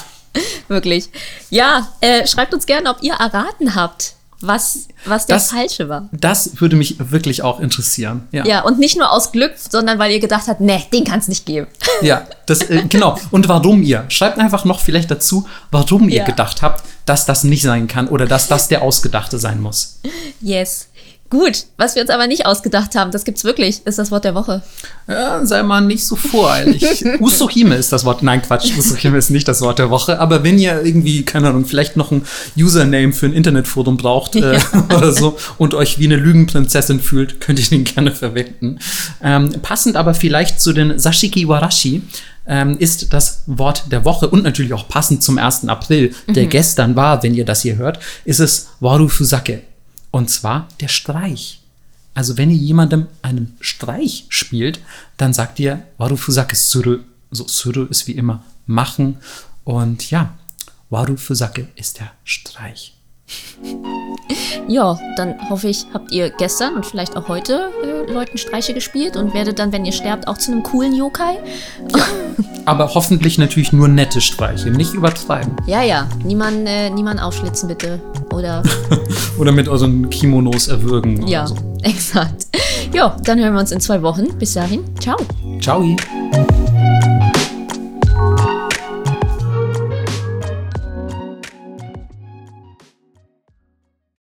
wirklich. Ja, äh, schreibt uns gerne, ob ihr erraten habt, was, was der Das- Falsche war. Das würde mich wirklich auch interessieren. Ja. Ja, und nicht nur aus Glück, sondern weil ihr gedacht habt, nee, den kann es nicht geben. Ja, das, äh, genau. Und warum ihr? Schreibt einfach noch vielleicht dazu, warum ihr Ja. gedacht habt, dass das nicht sein kann oder dass das der Ausgedachte sein muss. Yes. Gut, was wir uns aber nicht ausgedacht haben, das gibt's wirklich, ist das Wort der Woche. Ja, sei mal nicht so voreilig. Usohime ist das Wort. Nein, Quatsch. Usohime ist nicht das Wort der Woche. Aber wenn ihr irgendwie, keine Ahnung, vielleicht noch ein Username für ein Internetforum braucht äh, oder so und euch wie eine Lügenprinzessin fühlt, könnt ihr den gerne verwenden. Ähm, passend aber vielleicht zu den Sashiki Warashi ähm, ist das Wort der Woche und natürlich auch passend zum 1. April, der gestern war, wenn ihr das hier hört, ist es Warufusake. Und zwar der Streich. Also wenn ihr jemandem einen Streich spielt, dann sagt ihr Warufusake suru. So suru ist wie immer machen. Und ja, Warufusake ist der Streich. Ja, dann hoffe ich, habt ihr gestern und vielleicht auch heute äh, Leuten Streiche gespielt und werdet dann, wenn ihr sterbt, auch zu einem coolen Yokai. Aber hoffentlich natürlich nur nette Streiche, nicht übertreiben. Ja, ja, niemand, äh, niemand aufschlitzen bitte. Oder Oder mit euren Kimonos erwürgen. ja, so. exakt. Ja, dann hören wir uns in zwei Wochen. Bis dahin, ciao. Ciao.